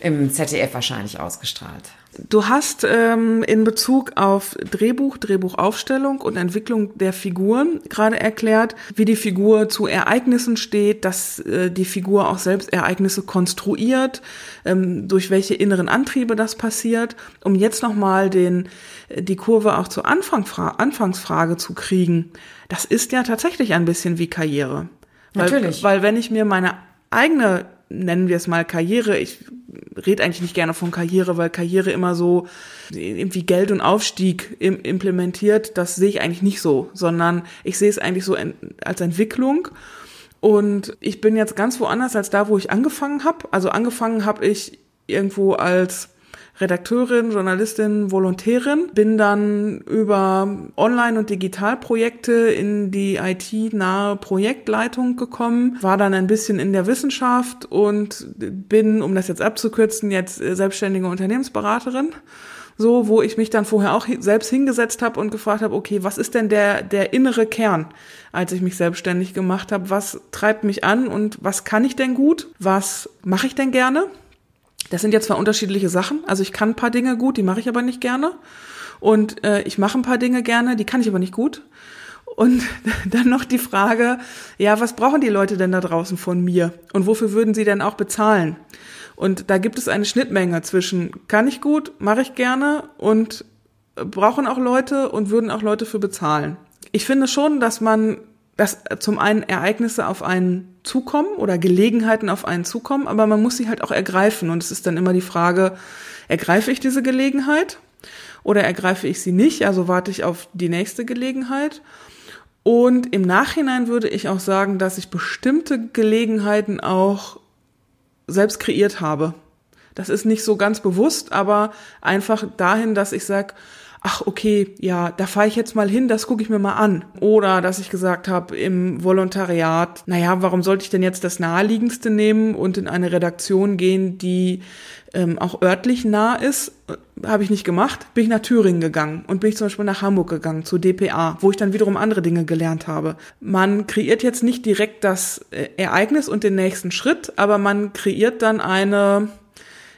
im ZDF wahrscheinlich ausgestrahlt. Du hast ähm, in Bezug auf Drehbuch, Drehbuchaufstellung und Entwicklung der Figuren gerade erklärt, wie die Figur zu Ereignissen steht, dass äh, die Figur auch selbst Ereignisse konstruiert, ähm, durch welche inneren Antriebe das passiert, um jetzt nochmal den äh, die Kurve auch zur Anfangfra Anfangsfrage zu kriegen. Das ist ja tatsächlich ein bisschen wie Karriere. Weil, Natürlich. Weil wenn ich mir meine eigene nennen wir es mal Karriere. Ich rede eigentlich nicht gerne von Karriere, weil Karriere immer so irgendwie Geld und Aufstieg im, implementiert. Das sehe ich eigentlich nicht so, sondern ich sehe es eigentlich so als Entwicklung. Und ich bin jetzt ganz woanders als da, wo ich angefangen habe. Also angefangen habe ich irgendwo als Redakteurin, Journalistin, Volontärin, bin dann über Online- und Digitalprojekte in die IT-nahe Projektleitung gekommen, war dann ein bisschen in der Wissenschaft und bin, um das jetzt abzukürzen, jetzt selbstständige Unternehmensberaterin so, wo ich mich dann vorher auch selbst hingesetzt habe und gefragt habe, okay, was ist denn der der innere Kern, als ich mich selbstständig gemacht habe? Was treibt mich an und was kann ich denn gut? Was mache ich denn gerne? Das sind jetzt zwar unterschiedliche Sachen. Also ich kann ein paar Dinge gut, die mache ich aber nicht gerne. Und äh, ich mache ein paar Dinge gerne, die kann ich aber nicht gut. Und dann noch die Frage, ja, was brauchen die Leute denn da draußen von mir? Und wofür würden sie denn auch bezahlen? Und da gibt es eine Schnittmenge zwischen kann ich gut, mache ich gerne und brauchen auch Leute und würden auch Leute für bezahlen. Ich finde schon, dass man dass zum einen Ereignisse auf einen zukommen oder Gelegenheiten auf einen zukommen, aber man muss sie halt auch ergreifen. Und es ist dann immer die Frage, ergreife ich diese Gelegenheit oder ergreife ich sie nicht? Also warte ich auf die nächste Gelegenheit. Und im Nachhinein würde ich auch sagen, dass ich bestimmte Gelegenheiten auch selbst kreiert habe. Das ist nicht so ganz bewusst, aber einfach dahin, dass ich sage, ach okay, ja, da fahre ich jetzt mal hin, das gucke ich mir mal an. Oder dass ich gesagt habe im Volontariat, naja, warum sollte ich denn jetzt das Naheliegendste nehmen und in eine Redaktion gehen, die ähm, auch örtlich nah ist? Habe ich nicht gemacht. Bin ich nach Thüringen gegangen und bin ich zum Beispiel nach Hamburg gegangen, zu DPA, wo ich dann wiederum andere Dinge gelernt habe. Man kreiert jetzt nicht direkt das äh, Ereignis und den nächsten Schritt, aber man kreiert dann eine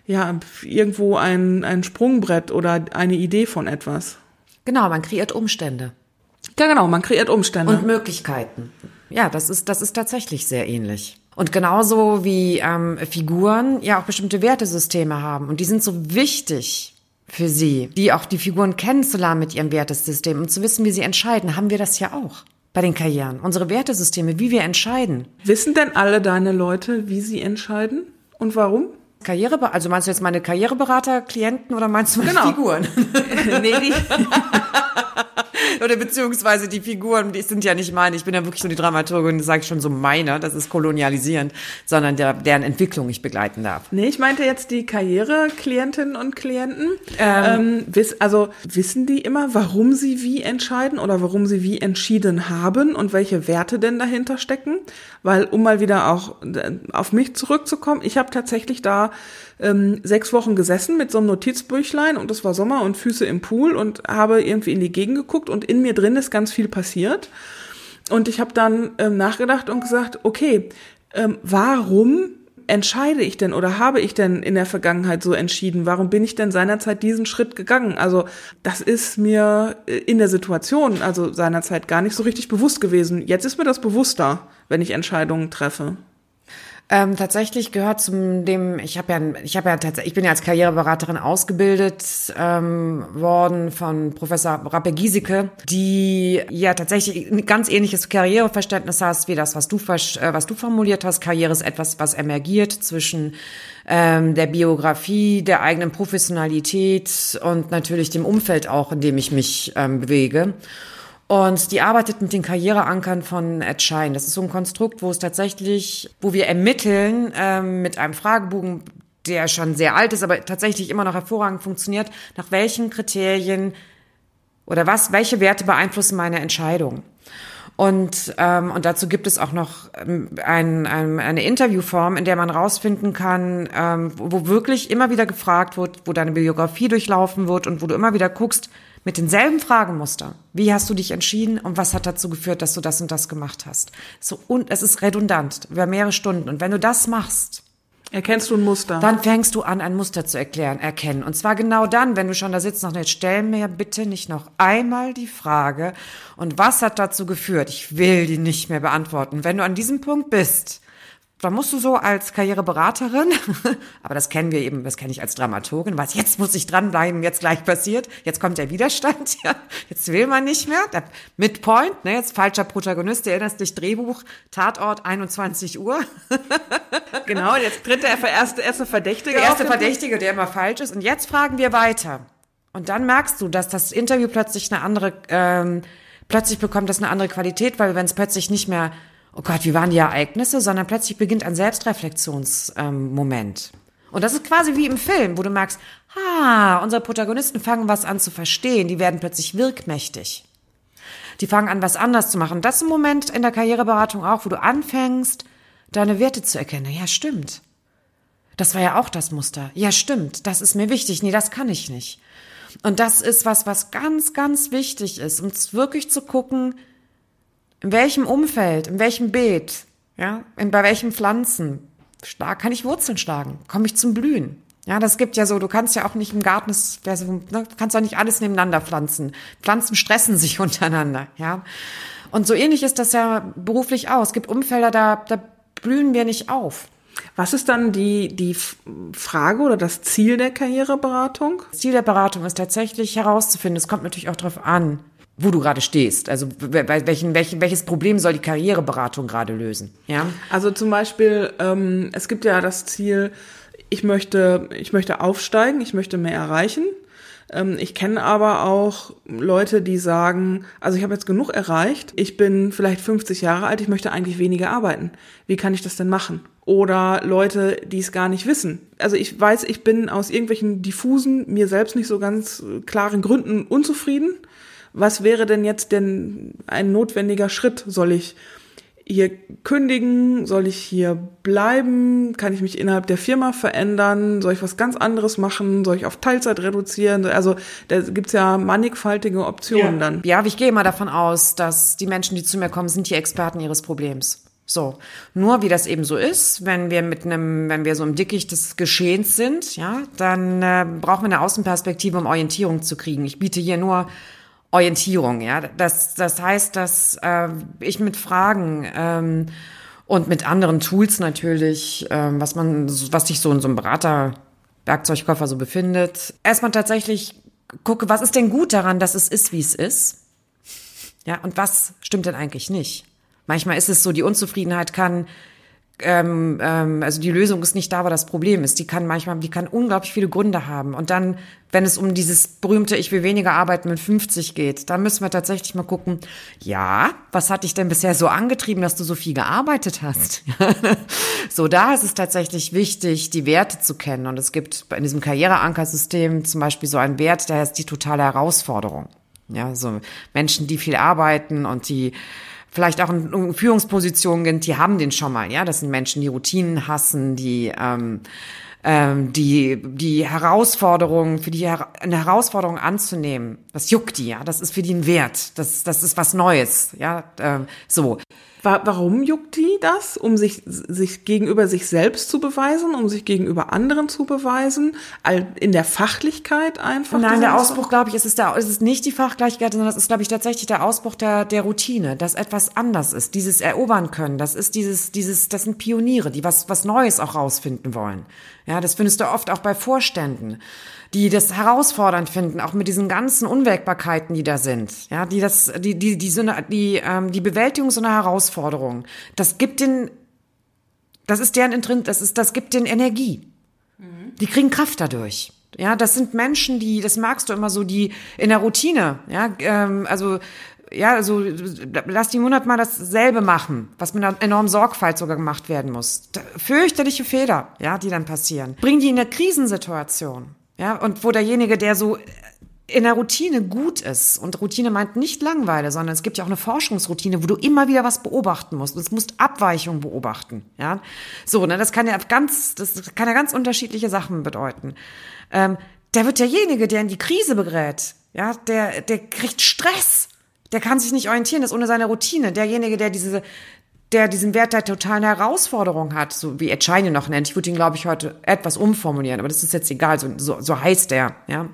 ja, irgendwo ein, ein Sprungbrett oder eine Idee von etwas. Genau, man kreiert Umstände. Ja, genau, man kreiert Umstände. Und Möglichkeiten. Ja, das ist, das ist tatsächlich sehr ähnlich. Und genauso wie ähm, Figuren ja auch bestimmte Wertesysteme haben. Und die sind so wichtig für sie, die auch die Figuren kennenzulernen mit ihrem Wertesystem und zu wissen, wie sie entscheiden, haben wir das ja auch bei den Karrieren. Unsere Wertesysteme, wie wir entscheiden. Wissen denn alle deine Leute, wie sie entscheiden und warum? Karriere, also meinst du jetzt meine Karriereberater, Klienten oder meinst du meine genau. Figuren? nee, die. oder beziehungsweise die Figuren, die sind ja nicht meine. Ich bin ja wirklich so die Dramaturgin, sage ich schon so meine, das ist kolonialisierend, sondern der, deren Entwicklung ich begleiten darf. Nee, ich meinte jetzt die Karriereklientinnen und Klienten. Ähm, ähm, also wissen die immer, warum sie wie entscheiden oder warum sie wie entschieden haben und welche Werte denn dahinter stecken? Weil, um mal wieder auch äh, auf mich zurückzukommen, ich habe tatsächlich da ähm, sechs Wochen gesessen mit so einem Notizbüchlein und es war Sommer und Füße im Pool und habe irgendwie in die Gegend geguckt und in mir drin ist ganz viel passiert. Und ich habe dann ähm, nachgedacht und gesagt, okay, ähm, warum entscheide ich denn oder habe ich denn in der Vergangenheit so entschieden? Warum bin ich denn seinerzeit diesen Schritt gegangen? Also das ist mir äh, in der Situation, also seinerzeit gar nicht so richtig bewusst gewesen. Jetzt ist mir das bewusster, wenn ich Entscheidungen treffe. Ähm, tatsächlich gehört zum dem, ich habe ja, ich habe ja tatsächlich, ich bin ja als Karriereberaterin ausgebildet ähm, worden von Professor Rappe Giesecke, die ja tatsächlich ein ganz ähnliches Karriereverständnis hast wie das, was du äh, was du formuliert hast. Karriere ist etwas, was emergiert zwischen ähm, der Biografie, der eigenen Professionalität und natürlich dem Umfeld auch, in dem ich mich ähm, bewege. Und die arbeitet mit den Karriereankern von Ed Shine. Das ist so ein Konstrukt, wo es tatsächlich, wo wir ermitteln ähm, mit einem Fragebogen, der schon sehr alt ist, aber tatsächlich immer noch hervorragend funktioniert, nach welchen Kriterien oder was, welche Werte beeinflussen meine Entscheidung. Und, ähm, und dazu gibt es auch noch ähm, ein, ein, eine Interviewform, in der man rausfinden kann, ähm, wo, wo wirklich immer wieder gefragt wird, wo deine Biografie durchlaufen wird und wo du immer wieder guckst, mit denselben Fragemuster. Wie hast du dich entschieden und was hat dazu geführt, dass du das und das gemacht hast? So, und es ist redundant über mehrere Stunden. Und wenn du das machst, Erkennst du ein Muster? Dann fängst du an, ein Muster zu erklären, erkennen. Und zwar genau dann, wenn du schon da sitzt, noch nicht, stell mir bitte nicht noch einmal die Frage, und was hat dazu geführt? Ich will die nicht mehr beantworten. Wenn du an diesem Punkt bist, da musst du so als Karriereberaterin, aber das kennen wir eben, das kenne ich als Dramaturgin, was jetzt muss ich dranbleiben, jetzt gleich passiert, jetzt kommt der Widerstand, ja, jetzt will man nicht mehr, der Midpoint, ne, jetzt falscher Protagonist, du erinnerst dich Drehbuch, Tatort 21 Uhr. genau, jetzt tritt der erste, erste Verdächtige Der erste Verdächtige, der immer falsch ist und jetzt fragen wir weiter. Und dann merkst du, dass das Interview plötzlich eine andere, ähm, plötzlich bekommt das eine andere Qualität, weil wenn es plötzlich nicht mehr oh Gott, wie waren die Ereignisse, sondern plötzlich beginnt ein Selbstreflexionsmoment. Ähm, und das ist quasi wie im Film, wo du merkst, ah, unsere Protagonisten fangen was an zu verstehen, die werden plötzlich wirkmächtig. Die fangen an, was anders zu machen. Das ist ein Moment in der Karriereberatung auch, wo du anfängst, deine Werte zu erkennen. Ja, stimmt. Das war ja auch das Muster. Ja, stimmt. Das ist mir wichtig. Nee, das kann ich nicht. Und das ist was, was ganz, ganz wichtig ist, um wirklich zu gucken, in welchem Umfeld, in welchem Beet, ja, in, bei welchen Pflanzen schlag, kann ich Wurzeln schlagen? Komme ich zum Blühen? Ja, das gibt ja so, du kannst ja auch nicht im Garten, ne, du kannst auch nicht alles nebeneinander pflanzen. Pflanzen stressen sich untereinander, ja. Und so ähnlich ist das ja beruflich auch. Es gibt Umfelder, da, da blühen wir nicht auf. Was ist dann die, die Frage oder das Ziel der Karriereberatung? Das Ziel der Beratung ist tatsächlich herauszufinden, es kommt natürlich auch darauf an, wo du gerade stehst. Also welchen, welchen, welches Problem soll die Karriereberatung gerade lösen? Ja. Also zum Beispiel, ähm, es gibt ja das Ziel, ich möchte, ich möchte aufsteigen, ich möchte mehr erreichen. Ähm, ich kenne aber auch Leute, die sagen, also ich habe jetzt genug erreicht, ich bin vielleicht 50 Jahre alt, ich möchte eigentlich weniger arbeiten. Wie kann ich das denn machen? Oder Leute, die es gar nicht wissen. Also ich weiß, ich bin aus irgendwelchen diffusen, mir selbst nicht so ganz klaren Gründen unzufrieden. Was wäre denn jetzt denn ein notwendiger Schritt? Soll ich hier kündigen? Soll ich hier bleiben? Kann ich mich innerhalb der Firma verändern? Soll ich was ganz anderes machen? Soll ich auf Teilzeit reduzieren? Also da gibt's ja mannigfaltige Optionen ja. dann. Ja, aber ich gehe immer davon aus, dass die Menschen, die zu mir kommen, sind die Experten ihres Problems. So. Nur wie das eben so ist, wenn wir mit einem, wenn wir so im Dickicht des Geschehens sind, ja, dann äh, brauchen wir eine Außenperspektive, um Orientierung zu kriegen. Ich biete hier nur Orientierung, ja. Das, das heißt, dass äh, ich mit Fragen ähm, und mit anderen Tools natürlich, ähm, was man, was sich so in so einem Berater-Werkzeugkoffer so befindet, erstmal tatsächlich gucke, was ist denn gut daran, dass es ist, wie es ist? Ja, und was stimmt denn eigentlich nicht? Manchmal ist es so, die Unzufriedenheit kann ähm, ähm, also die Lösung ist nicht da, wo das Problem ist. Die kann manchmal, die kann unglaublich viele Gründe haben. Und dann, wenn es um dieses berühmte Ich will weniger arbeiten mit 50 geht, dann müssen wir tatsächlich mal gucken, ja, was hat dich denn bisher so angetrieben, dass du so viel gearbeitet hast? so, da ist es tatsächlich wichtig, die Werte zu kennen. Und es gibt in diesem Karriereankersystem zum Beispiel so einen Wert, der heißt die totale Herausforderung. Ja, so Menschen, die viel arbeiten und die vielleicht auch in Führungspositionen sind, die haben den schon mal, ja. Das sind Menschen, die Routinen hassen, die ähm, ähm, die die Herausforderung für die eine Herausforderung anzunehmen, das juckt die, ja. Das ist für die ein Wert. Das das ist was Neues, ja. Ähm, so. Warum juckt die das? Um sich, sich gegenüber sich selbst zu beweisen, um sich gegenüber anderen zu beweisen? In der Fachlichkeit einfach? Nein, der Ausbruch, glaube ich, ist es, der, ist es nicht die Fachgleichheit, sondern das ist, glaube ich, tatsächlich der Ausbruch der, der Routine, dass etwas anders ist, dieses Erobern können. Das ist dieses, dieses, das sind Pioniere, die was, was Neues auch rausfinden wollen. Ja, das findest du oft auch bei Vorständen die das herausfordernd finden, auch mit diesen ganzen Unwägbarkeiten, die da sind, ja, die das, die, die, die, so eine, die, ähm, die Bewältigung so einer Herausforderung, das gibt den, das ist deren Intrin, das ist, das gibt den Energie. Mhm. Die kriegen Kraft dadurch. Ja, das sind Menschen, die, das magst du immer so, die in der Routine, ja, ähm, also ja, also lass die Monat mal dasselbe machen, was mit einer enormen Sorgfalt sogar gemacht werden muss. Fürchterliche Fehler, ja, die dann passieren. Bring die in eine Krisensituation. Ja, und wo derjenige, der so in der Routine gut ist, und Routine meint nicht Langweile, sondern es gibt ja auch eine Forschungsroutine, wo du immer wieder was beobachten musst. Du musst Abweichungen beobachten, ja. So, ne, das kann ja ganz, das kann ja ganz unterschiedliche Sachen bedeuten. Ähm, der wird derjenige, der in die Krise berät, ja, der, der kriegt Stress. Der kann sich nicht orientieren, das ist ohne seine Routine. Derjenige, der diese, der diesen Wert der totalen Herausforderung hat, so wie Ed Scheine noch nennt. Ich würde ihn, glaube ich, heute etwas umformulieren, aber das ist jetzt egal, so, so, so heißt der, ja.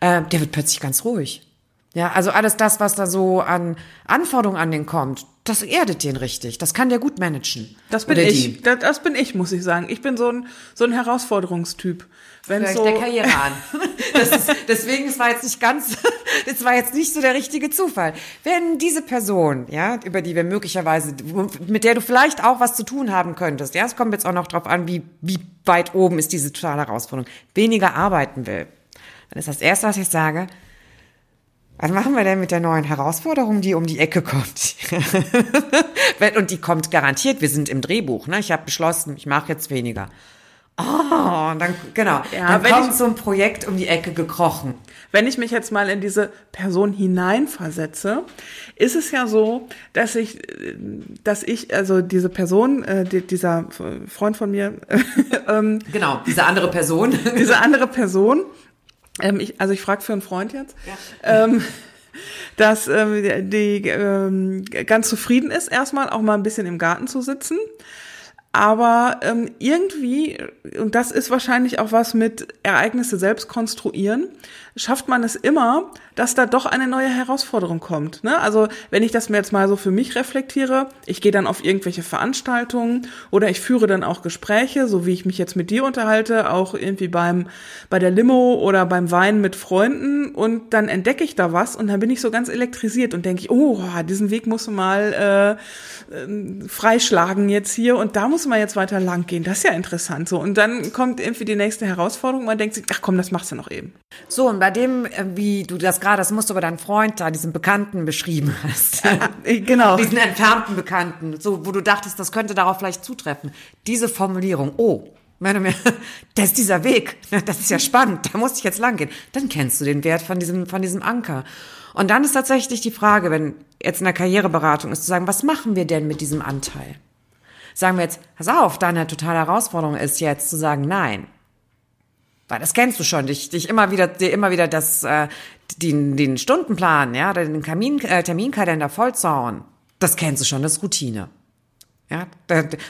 Äh, der wird plötzlich ganz ruhig. Ja, also alles das, was da so an Anforderungen an den kommt, das erdet den richtig. Das kann der gut managen. Das bin ich. Das, das, bin ich, muss ich sagen. Ich bin so ein, so ein Herausforderungstyp. Wenn so der Karriere an. Ist, deswegen, es war jetzt nicht ganz, es war jetzt nicht so der richtige Zufall. Wenn diese Person, ja, über die wir möglicherweise, mit der du vielleicht auch was zu tun haben könntest, ja, es kommt jetzt auch noch drauf an, wie, wie weit oben ist diese totale Herausforderung, weniger arbeiten will, dann ist das erste, was ich sage, was machen wir denn mit der neuen Herausforderung, die um die Ecke kommt? und die kommt garantiert, wir sind im Drehbuch, ne? Ich habe beschlossen, ich mache jetzt weniger. Oh, dann, genau. Ja, dann kommt ich, so ein Projekt um die Ecke gekrochen. Wenn ich mich jetzt mal in diese Person hineinversetze, ist es ja so, dass ich, dass ich, also diese Person, äh, die, dieser Freund von mir, ähm, genau, diese andere Person, diese andere Person, ähm, ich, also ich frage für einen Freund jetzt. Ja. Ähm, dass ähm, die ähm, ganz zufrieden ist, erstmal auch mal ein bisschen im Garten zu sitzen. Aber ähm, irgendwie, und das ist wahrscheinlich auch was mit Ereignisse selbst konstruieren, schafft man es immer, dass da doch eine neue Herausforderung kommt. Ne? Also wenn ich das mir jetzt mal so für mich reflektiere, ich gehe dann auf irgendwelche Veranstaltungen oder ich führe dann auch Gespräche, so wie ich mich jetzt mit dir unterhalte, auch irgendwie beim bei der Limo oder beim Wein mit Freunden und dann entdecke ich da was und dann bin ich so ganz elektrisiert und denke ich, oh, diesen Weg muss du mal äh, äh, freischlagen jetzt hier und da muss muss man jetzt weiter lang gehen. Das ist ja interessant. So. Und dann kommt irgendwie die nächste Herausforderung. Man denkt sich, ach komm, das machst du noch eben. So, und bei dem, äh, wie du das gerade, das musst du aber deinen Freund da, diesen Bekannten beschrieben hast. genau. Diesen entfernten Bekannten, so, wo du dachtest, das könnte darauf vielleicht zutreffen. Diese Formulierung, oh, meine mir, das ist dieser Weg, das ist ja spannend, da muss ich jetzt lang gehen. Dann kennst du den Wert von diesem, von diesem Anker. Und dann ist tatsächlich die Frage, wenn jetzt in der Karriereberatung ist, zu sagen, was machen wir denn mit diesem Anteil? Sagen wir jetzt, pass auf, deine totale Herausforderung ist jetzt zu sagen, nein. Weil das kennst du schon, dich, dich immer wieder, dir immer wieder das, äh, den, den Stundenplan, ja, den Kamin, äh, Terminkalender vollzauen. Das kennst du schon, das ist Routine. Ja,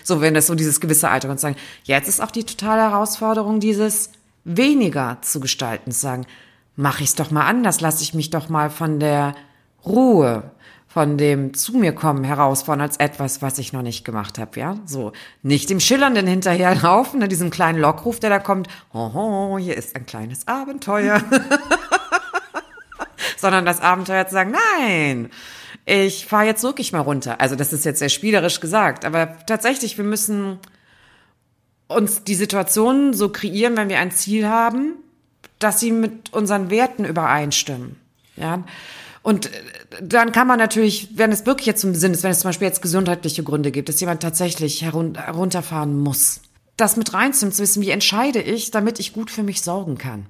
so wenn das so dieses gewisse Alter und sagen, jetzt ist auch die totale Herausforderung, dieses weniger zu gestalten, zu sagen, mach ich's doch mal anders, lass ich mich doch mal von der Ruhe, von dem zu mir kommen herausfordern als etwas, was ich noch nicht gemacht habe, ja? So, nicht dem Schillernden hinterherlaufen, ne, diesem kleinen Lockruf, der da kommt, oh, hier ist ein kleines Abenteuer. Sondern das Abenteuer zu sagen, nein, ich fahre jetzt wirklich mal runter. Also das ist jetzt sehr spielerisch gesagt, aber tatsächlich, wir müssen uns die Situation so kreieren, wenn wir ein Ziel haben, dass sie mit unseren Werten übereinstimmen. Ja. Und äh, dann kann man natürlich, wenn es wirklich jetzt zum Sinn ist, wenn es zum Beispiel jetzt gesundheitliche Gründe gibt, dass jemand tatsächlich herunterfahren muss, das mit reinzunehmen, zu wissen, wie entscheide ich, damit ich gut für mich sorgen kann.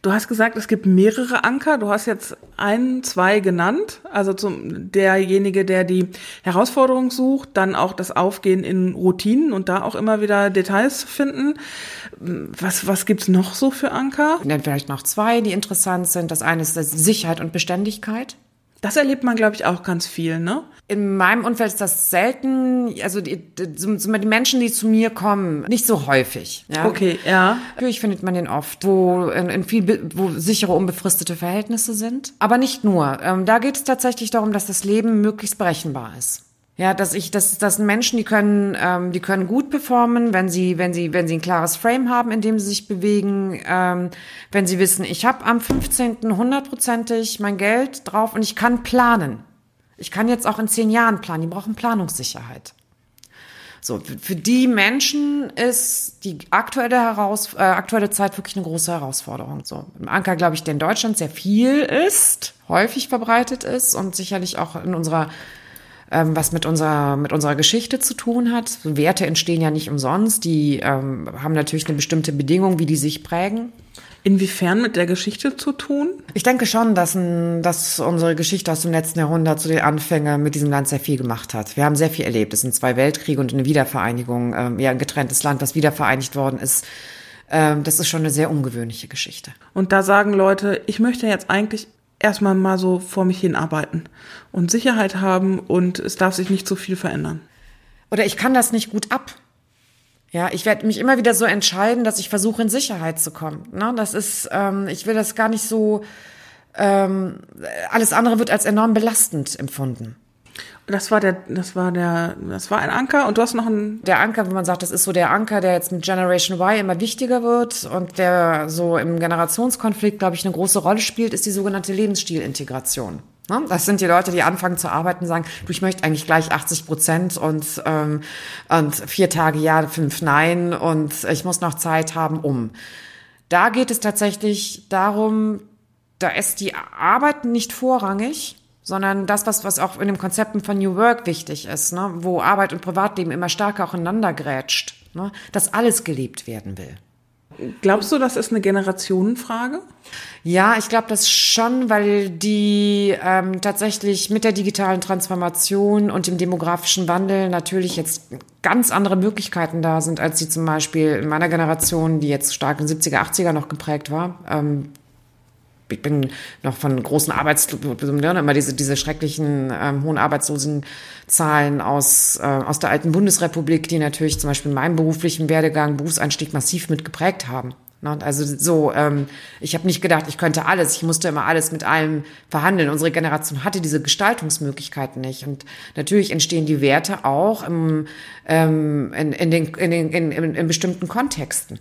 Du hast gesagt, es gibt mehrere Anker. Du hast jetzt ein, zwei genannt. Also zum, derjenige, der die Herausforderung sucht, dann auch das Aufgehen in Routinen und da auch immer wieder Details finden. Was, was gibt's noch so für Anker? Ich nenne vielleicht noch zwei, die interessant sind. Das eine ist Sicherheit und Beständigkeit. Das erlebt man, glaube ich, auch ganz viel, ne? In meinem Umfeld ist das selten, also die, die, Menschen, die zu mir kommen, nicht so häufig. Ja? Okay, ja. Natürlich findet man den oft, wo in, in viel, wo sichere, unbefristete Verhältnisse sind. Aber nicht nur. Ähm, da geht es tatsächlich darum, dass das Leben möglichst berechenbar ist. Ja, dass ich, dass das sind Menschen, die können, ähm, die können gut performen, wenn sie, wenn sie, wenn sie ein klares Frame haben, in dem sie sich bewegen, ähm, wenn sie wissen, ich habe am 15. hundertprozentig mein Geld drauf und ich kann planen. Ich kann jetzt auch in zehn Jahren planen. Die brauchen Planungssicherheit. So, für die Menschen ist die aktuelle, Heraus äh, aktuelle Zeit wirklich eine große Herausforderung. So, im Anker glaube ich, der in Deutschland sehr viel ist, häufig verbreitet ist und sicherlich auch in unserer ähm, was mit unserer, mit unserer Geschichte zu tun hat. Werte entstehen ja nicht umsonst, die ähm, haben natürlich eine bestimmte Bedingung, wie die sich prägen. Inwiefern mit der Geschichte zu tun? Ich denke schon, dass, ein, dass unsere Geschichte aus dem letzten Jahrhundert zu den Anfängen mit diesem Land sehr viel gemacht hat. Wir haben sehr viel erlebt. Es sind zwei Weltkriege und eine Wiedervereinigung, ähm, ja, ein getrenntes Land, das wiedervereinigt worden ist. Ähm, das ist schon eine sehr ungewöhnliche Geschichte. Und da sagen Leute, ich möchte jetzt eigentlich erstmal mal so vor mich hin arbeiten und Sicherheit haben und es darf sich nicht so viel verändern. Oder ich kann das nicht gut ab. Ja, ich werde mich immer wieder so entscheiden, dass ich versuche, in Sicherheit zu kommen. Ne? Das ist, ähm, ich will das gar nicht so, ähm, alles andere wird als enorm belastend empfunden. Das war der, das war der, das war ein Anker und du hast noch einen. Der Anker, wo man sagt, das ist so der Anker, der jetzt mit Generation Y immer wichtiger wird und der so im Generationskonflikt, glaube ich, eine große Rolle spielt, ist die sogenannte Lebensstilintegration. Ne? Das sind die Leute, die anfangen zu arbeiten und sagen, du, ich möchte eigentlich gleich 80 Prozent und, ähm, und vier Tage ja, fünf nein und ich muss noch Zeit haben, um. Da geht es tatsächlich darum, da ist die Arbeit nicht vorrangig, sondern das, was, was auch in den Konzepten von New Work wichtig ist, ne? wo Arbeit und Privatleben immer stärker aufeinander grätscht, ne? dass alles gelebt werden will. Glaubst du, das ist eine Generationenfrage? Ja, ich glaube das schon, weil die ähm, tatsächlich mit der digitalen Transformation und dem demografischen Wandel natürlich jetzt ganz andere Möglichkeiten da sind, als sie zum Beispiel in meiner Generation, die jetzt stark in 70er, 80er noch geprägt war. Ähm, ich bin noch von großen Arbeitslosen, ne, immer diese, diese schrecklichen ähm, hohen Arbeitslosenzahlen aus, äh, aus der alten Bundesrepublik, die natürlich zum Beispiel in meinem beruflichen Werdegang, Berufseinstieg massiv mitgeprägt haben. Ne? Also so, ähm, ich habe nicht gedacht, ich könnte alles, ich musste immer alles mit allem verhandeln. Unsere Generation hatte diese Gestaltungsmöglichkeiten nicht. Und natürlich entstehen die Werte auch im, ähm, in, in, den, in, den, in, in, in bestimmten Kontexten.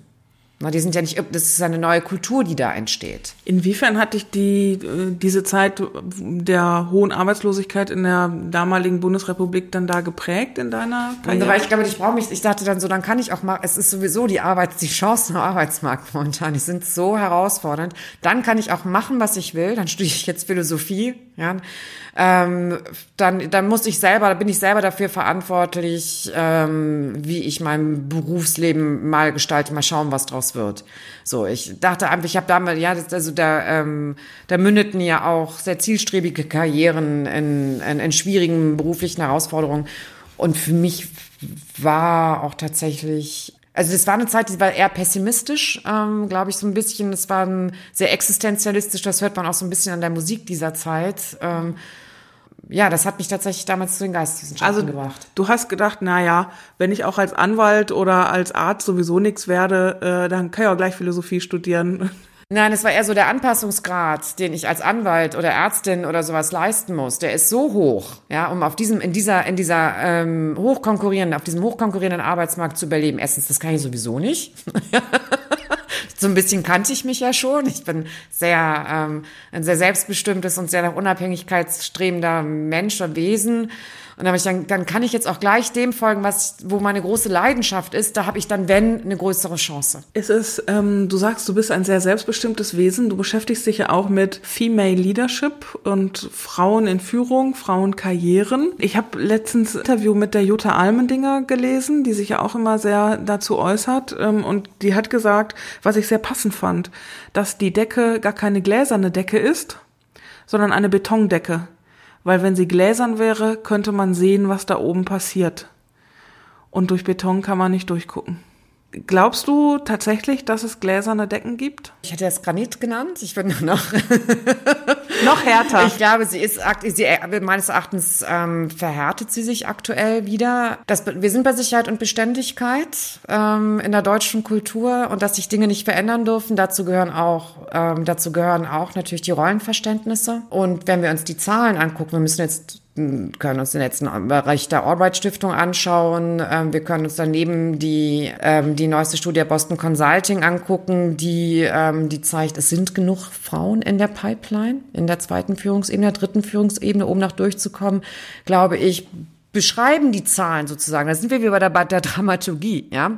Na, die sind ja nicht, das ist eine neue Kultur, die da entsteht. Inwiefern hat dich die, äh, diese Zeit der hohen Arbeitslosigkeit in der damaligen Bundesrepublik dann da geprägt in deiner Karriere? Weil ich glaube, ich brauche mich, ich dachte dann so, dann kann ich auch mal, es ist sowieso die Arbeit, die Chancen am Arbeitsmarkt momentan, die sind so herausfordernd. Dann kann ich auch machen, was ich will. Dann studiere ich jetzt Philosophie, ja. Ähm, dann, dann muss ich selber, bin ich selber dafür verantwortlich, ähm, wie ich mein Berufsleben mal gestalte, mal schauen, was draus wird. So, ich dachte einfach, ich habe damals, ja, das, also da, ähm, da mündeten ja auch sehr zielstrebige Karrieren in, in, in schwierigen beruflichen Herausforderungen. Und für mich war auch tatsächlich also das war eine Zeit, die war eher pessimistisch, ähm, glaube ich, so ein bisschen. Es war sehr existenzialistisch, das hört man auch so ein bisschen an der Musik dieser Zeit. Ähm, ja, das hat mich tatsächlich damals zu den Geisteswissenschaften also, gebracht. Du hast gedacht, na ja, wenn ich auch als Anwalt oder als Arzt sowieso nichts werde, äh, dann kann ich auch gleich Philosophie studieren. Nein, es war eher so der Anpassungsgrad, den ich als Anwalt oder Ärztin oder sowas leisten muss. Der ist so hoch, ja, um auf diesem, in dieser, in dieser ähm, hochkonkurrierenden, auf diesem hochkonkurrierenden Arbeitsmarkt zu überleben. Erstens, das kann ich sowieso nicht. so ein bisschen kannte ich mich ja schon. Ich bin sehr ähm, ein sehr selbstbestimmtes und sehr nach Unabhängigkeit strebender Mensch und Wesen. Und dann, ich dann, dann kann ich jetzt auch gleich dem folgen, was, wo meine große Leidenschaft ist. Da habe ich dann, wenn, eine größere Chance. Es ist, ähm, du sagst, du bist ein sehr selbstbestimmtes Wesen. Du beschäftigst dich ja auch mit Female Leadership und Frauen in Führung, Frauenkarrieren. Ich habe letztens ein Interview mit der Jutta Almendinger gelesen, die sich ja auch immer sehr dazu äußert. Ähm, und die hat gesagt, was ich sehr passend fand, dass die Decke gar keine gläserne Decke ist, sondern eine Betondecke weil wenn sie gläsern wäre, könnte man sehen, was da oben passiert. Und durch Beton kann man nicht durchgucken. Glaubst du tatsächlich, dass es gläserne Decken gibt? Ich hätte es Granit genannt. Ich würde noch noch härter. Ich glaube, sie ist sie, meines Erachtens ähm, verhärtet sie sich aktuell wieder. Das, wir sind bei Sicherheit und Beständigkeit ähm, in der deutschen Kultur und dass sich Dinge nicht verändern dürfen. Dazu gehören auch ähm, dazu gehören auch natürlich die Rollenverständnisse. Und wenn wir uns die Zahlen angucken, wir müssen jetzt können uns den letzten Bereich der Albright Stiftung anschauen. Ähm, wir können uns daneben die, ähm, die neueste Studie Boston Consulting angucken, die, ähm, die zeigt, es sind genug Frauen in der Pipeline, in der zweiten Führungsebene, der dritten Führungsebene, um nach durchzukommen, glaube ich, beschreiben die Zahlen sozusagen. Da sind wir wieder bei der Dramaturgie, ja.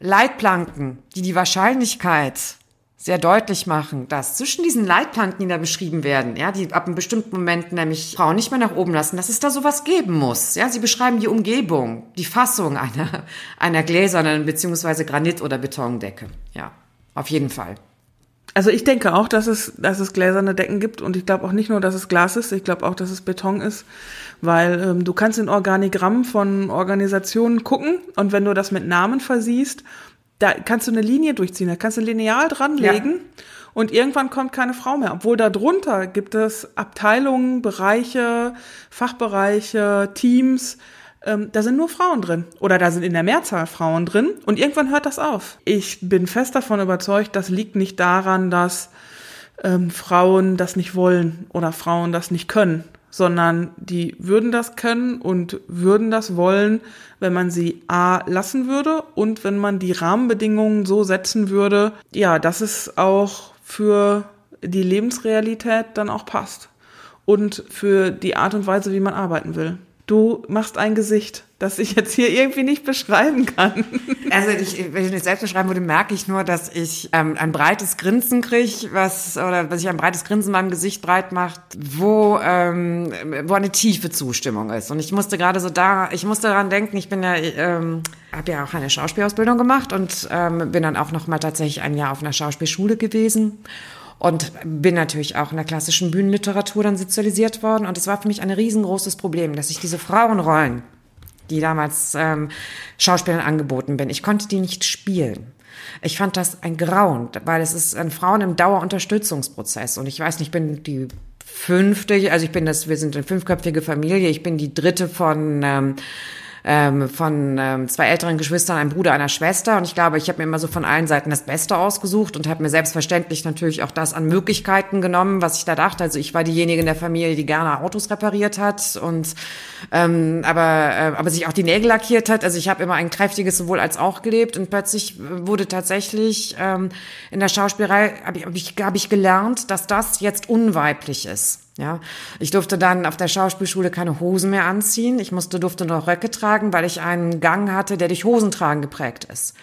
Leitplanken, die die Wahrscheinlichkeit sehr deutlich machen, dass zwischen diesen Leitplanken, die da beschrieben werden, ja, die ab einem bestimmten Moment nämlich Frauen nicht mehr nach oben lassen, dass es da sowas geben muss. Ja, sie beschreiben die Umgebung, die Fassung einer, einer gläsernen beziehungsweise Granit- oder Betondecke. Ja, auf jeden Fall. Also ich denke auch, dass es, dass es gläserne Decken gibt und ich glaube auch nicht nur, dass es Glas ist, ich glaube auch, dass es Beton ist, weil ähm, du kannst in Organigramm von Organisationen gucken und wenn du das mit Namen versiehst da kannst du eine Linie durchziehen, da kannst du ein Lineal dranlegen ja. und irgendwann kommt keine Frau mehr. Obwohl darunter gibt es Abteilungen, Bereiche, Fachbereiche, Teams, ähm, da sind nur Frauen drin oder da sind in der Mehrzahl Frauen drin und irgendwann hört das auf. Ich bin fest davon überzeugt, das liegt nicht daran, dass ähm, Frauen das nicht wollen oder Frauen das nicht können, sondern die würden das können und würden das wollen, wenn man sie A lassen würde und wenn man die Rahmenbedingungen so setzen würde, ja, dass es auch für die Lebensrealität dann auch passt und für die Art und Weise, wie man arbeiten will. Du machst ein Gesicht das ich jetzt hier irgendwie nicht beschreiben kann. Also ich, wenn ich nicht selbst beschreiben würde, merke ich nur, dass ich ähm, ein breites Grinsen kriege, was oder was ich ein breites Grinsen in meinem Gesicht breit macht, wo ähm, wo eine tiefe Zustimmung ist. Und ich musste gerade so da, ich musste daran denken, ich bin ja ähm, habe ja auch eine Schauspielausbildung gemacht und ähm, bin dann auch noch mal tatsächlich ein Jahr auf einer Schauspielschule gewesen und bin natürlich auch in der klassischen Bühnenliteratur dann sozialisiert worden. Und es war für mich ein riesengroßes Problem, dass ich diese Frauenrollen die damals ähm, Schauspielern angeboten bin. Ich konnte die nicht spielen. Ich fand das ein Grauen, weil es ist ein Frauen im Dauerunterstützungsprozess. Und ich weiß nicht, ich bin die fünfte, also ich bin das, wir sind eine fünfköpfige Familie, ich bin die dritte von ähm, ähm, von ähm, zwei älteren Geschwistern, einem Bruder, einer Schwester. Und ich glaube, ich habe mir immer so von allen Seiten das Beste ausgesucht und habe mir selbstverständlich natürlich auch das an Möglichkeiten genommen, was ich da dachte. Also ich war diejenige in der Familie, die gerne Autos repariert hat und ähm, aber äh, aber sich auch die Nägel lackiert hat. Also ich habe immer ein kräftiges sowohl als auch gelebt und plötzlich wurde tatsächlich ähm, in der Schauspielerei habe ich, hab ich, hab ich gelernt, dass das jetzt unweiblich ist. Ja, ich durfte dann auf der Schauspielschule keine Hosen mehr anziehen. Ich musste, durfte nur Röcke tragen, weil ich einen Gang hatte, der durch Hosentragen geprägt ist.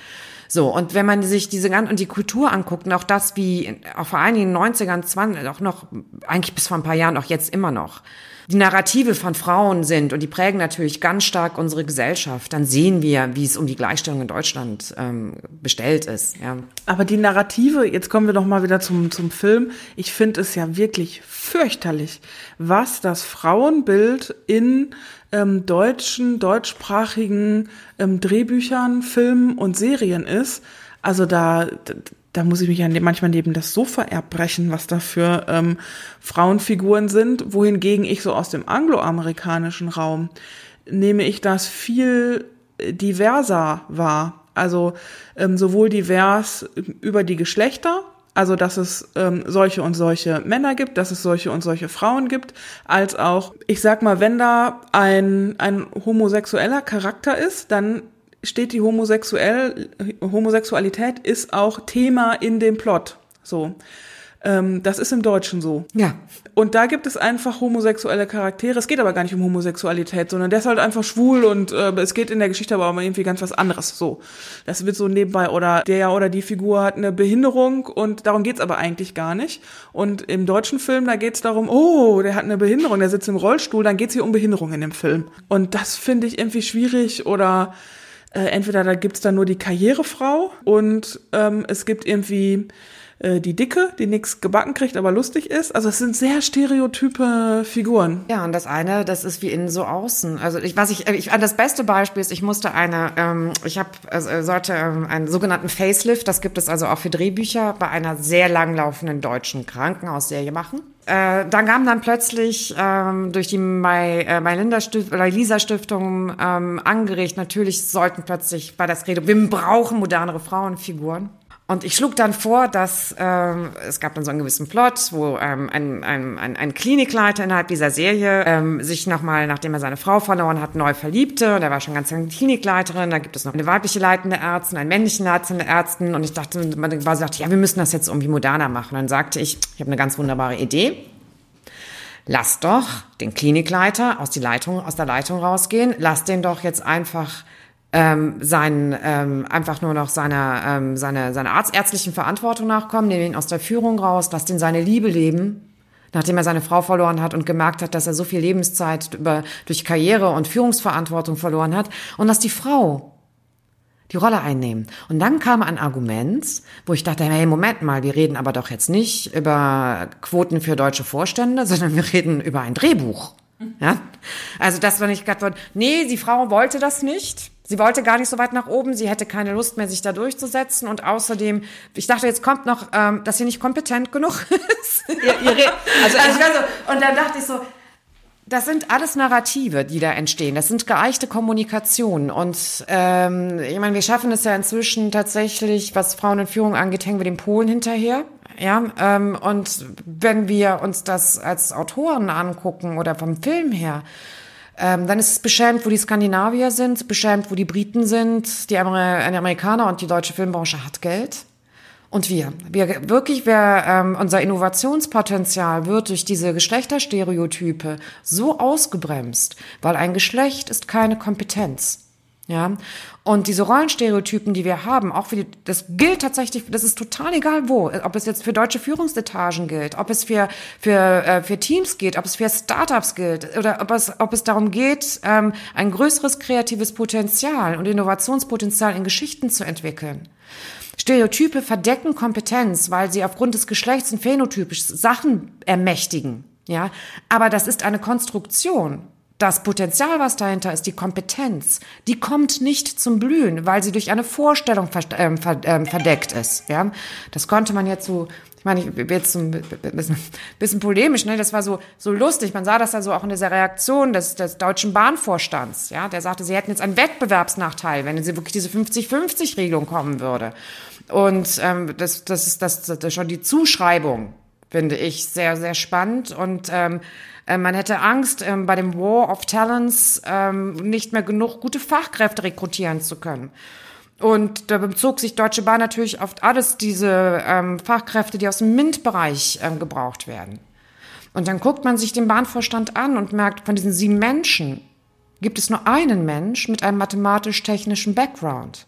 So, und wenn man sich diese ganze und die Kultur anguckt, und auch das wie auch vor allen Dingen in den 90ern, 20, auch noch, eigentlich bis vor ein paar Jahren, auch jetzt immer noch, die Narrative von Frauen sind und die prägen natürlich ganz stark unsere Gesellschaft, dann sehen wir, wie es um die Gleichstellung in Deutschland ähm, bestellt ist. Ja. Aber die Narrative, jetzt kommen wir noch mal wieder zum, zum Film. Ich finde es ja wirklich fürchterlich, was das Frauenbild in ähm, deutschen, deutschsprachigen ähm, Drehbüchern, Filmen und Serien ist. Also da, da muss ich mich ja manchmal neben das Sofa erbrechen, was da für ähm, Frauenfiguren sind, wohingegen ich so aus dem angloamerikanischen Raum nehme ich das viel diverser wahr. Also ähm, sowohl divers über die Geschlechter, also dass es ähm, solche und solche Männer gibt, dass es solche und solche Frauen gibt, als auch, ich sag mal, wenn da ein, ein homosexueller Charakter ist, dann steht die Homosexuell, Homosexualität ist auch Thema in dem Plot. So. Ähm, das ist im Deutschen so. Ja. Und da gibt es einfach homosexuelle Charaktere. Es geht aber gar nicht um Homosexualität, sondern der ist halt einfach schwul und äh, es geht in der Geschichte aber auch irgendwie ganz was anderes. So. Das wird so nebenbei oder der oder die Figur hat eine Behinderung und darum geht's aber eigentlich gar nicht. Und im deutschen Film, da geht's darum, oh, der hat eine Behinderung, der sitzt im Rollstuhl, dann geht's hier um Behinderung in dem Film. Und das finde ich irgendwie schwierig oder äh, entweder da gibt's dann nur die Karrierefrau und ähm, es gibt irgendwie äh, die Dicke, die nichts gebacken kriegt, aber lustig ist. Also es sind sehr stereotype Figuren. Ja, und das eine, das ist wie innen so außen. Also ich, was ich, ich das beste Beispiel ist, ich musste eine, ähm, ich habe also, sollte ähm, einen sogenannten Facelift, das gibt es also auch für Drehbücher, bei einer sehr langlaufenden deutschen Krankenhausserie machen. Äh, dann kam dann plötzlich ähm, durch die My, äh, My Linda Stift, oder Lisa Stiftung ähm, angeregt, natürlich sollten plötzlich bei das Rede, wir brauchen modernere Frauenfiguren. Und ich schlug dann vor, dass ähm, es gab dann so einen gewissen Plot, wo ähm, ein, ein, ein, ein Klinikleiter innerhalb dieser Serie ähm, sich nochmal, nachdem er seine Frau verloren hat, neu verliebte. Und er war schon ganz lange Klinikleiterin. Da gibt es noch eine weibliche leitende Ärztin, einen männlichen leitende Ärztin. Und ich dachte, man war sagte, ja, wir müssen das jetzt irgendwie moderner machen. Und dann sagte ich, ich habe eine ganz wunderbare Idee. Lass doch den Klinikleiter aus, die Leitung, aus der Leitung rausgehen. Lass den doch jetzt einfach ähm, sein, ähm, einfach nur noch seiner, ähm, seine, seiner arztärztlichen Verantwortung nachkommen, nehmen ihn aus der Führung raus, lasst ihn seine Liebe leben, nachdem er seine Frau verloren hat und gemerkt hat, dass er so viel Lebenszeit über, durch Karriere und Führungsverantwortung verloren hat und dass die Frau die Rolle einnehmen. Und dann kam ein Argument, wo ich dachte, hey, Moment mal, wir reden aber doch jetzt nicht über Quoten für deutsche Vorstände, sondern wir reden über ein Drehbuch. Ja? Also das war nicht gerade, nee, die Frau wollte das nicht. Sie wollte gar nicht so weit nach oben, sie hätte keine Lust mehr, sich da durchzusetzen. Und außerdem, ich dachte, jetzt kommt noch, ähm, dass sie nicht kompetent genug ist. Also, also so, und dann dachte ich so, das sind alles Narrative, die da entstehen. Das sind geeichte Kommunikationen. Und ähm, ich meine, wir schaffen es ja inzwischen tatsächlich, was Frauen in Führung angeht, hängen wir den Polen hinterher. Ja, ähm, und wenn wir uns das als Autoren angucken oder vom Film her, ähm, dann ist es beschämt, wo die Skandinavier sind, beschämt, wo die Briten sind, die, Amer Amerikaner und die deutsche Filmbranche hat Geld. Und wir, wir wirklich, wir, ähm, unser Innovationspotenzial wird durch diese Geschlechterstereotype so ausgebremst, weil ein Geschlecht ist keine Kompetenz. Ja, und diese Rollenstereotypen, die wir haben, auch für die, das gilt tatsächlich, das ist total egal wo, ob es jetzt für deutsche Führungsetagen gilt, ob es für, für, äh, für Teams geht, ob es für Startups gilt oder ob es, ob es darum geht, ähm, ein größeres kreatives Potenzial und Innovationspotenzial in Geschichten zu entwickeln. Stereotype verdecken Kompetenz, weil sie aufgrund des Geschlechts und phänotypisch Sachen ermächtigen. Ja, aber das ist eine Konstruktion. Das Potenzial, was dahinter ist, die Kompetenz, die kommt nicht zum Blühen, weil sie durch eine Vorstellung ähm, ähm, verdeckt ist. Ja, das konnte man jetzt so ich meine, ich bin jetzt so ein bisschen, bisschen polemisch, ne? Das war so, so lustig. Man sah das ja so auch in dieser Reaktion des, des deutschen Bahnvorstands, ja. Der sagte, sie hätten jetzt einen Wettbewerbsnachteil, wenn sie wirklich diese 50-50-Regelung kommen würde. Und ähm, das, das, ist, das, das ist schon die Zuschreibung, finde ich, sehr, sehr spannend. Und ähm, äh, man hätte Angst, ähm, bei dem War of Talents ähm, nicht mehr genug gute Fachkräfte rekrutieren zu können. Und da bezog sich Deutsche Bahn natürlich auf alles diese ähm, Fachkräfte, die aus dem MINT-Bereich ähm, gebraucht werden. Und dann guckt man sich den Bahnvorstand an und merkt, von diesen sieben Menschen gibt es nur einen Mensch mit einem mathematisch-technischen Background.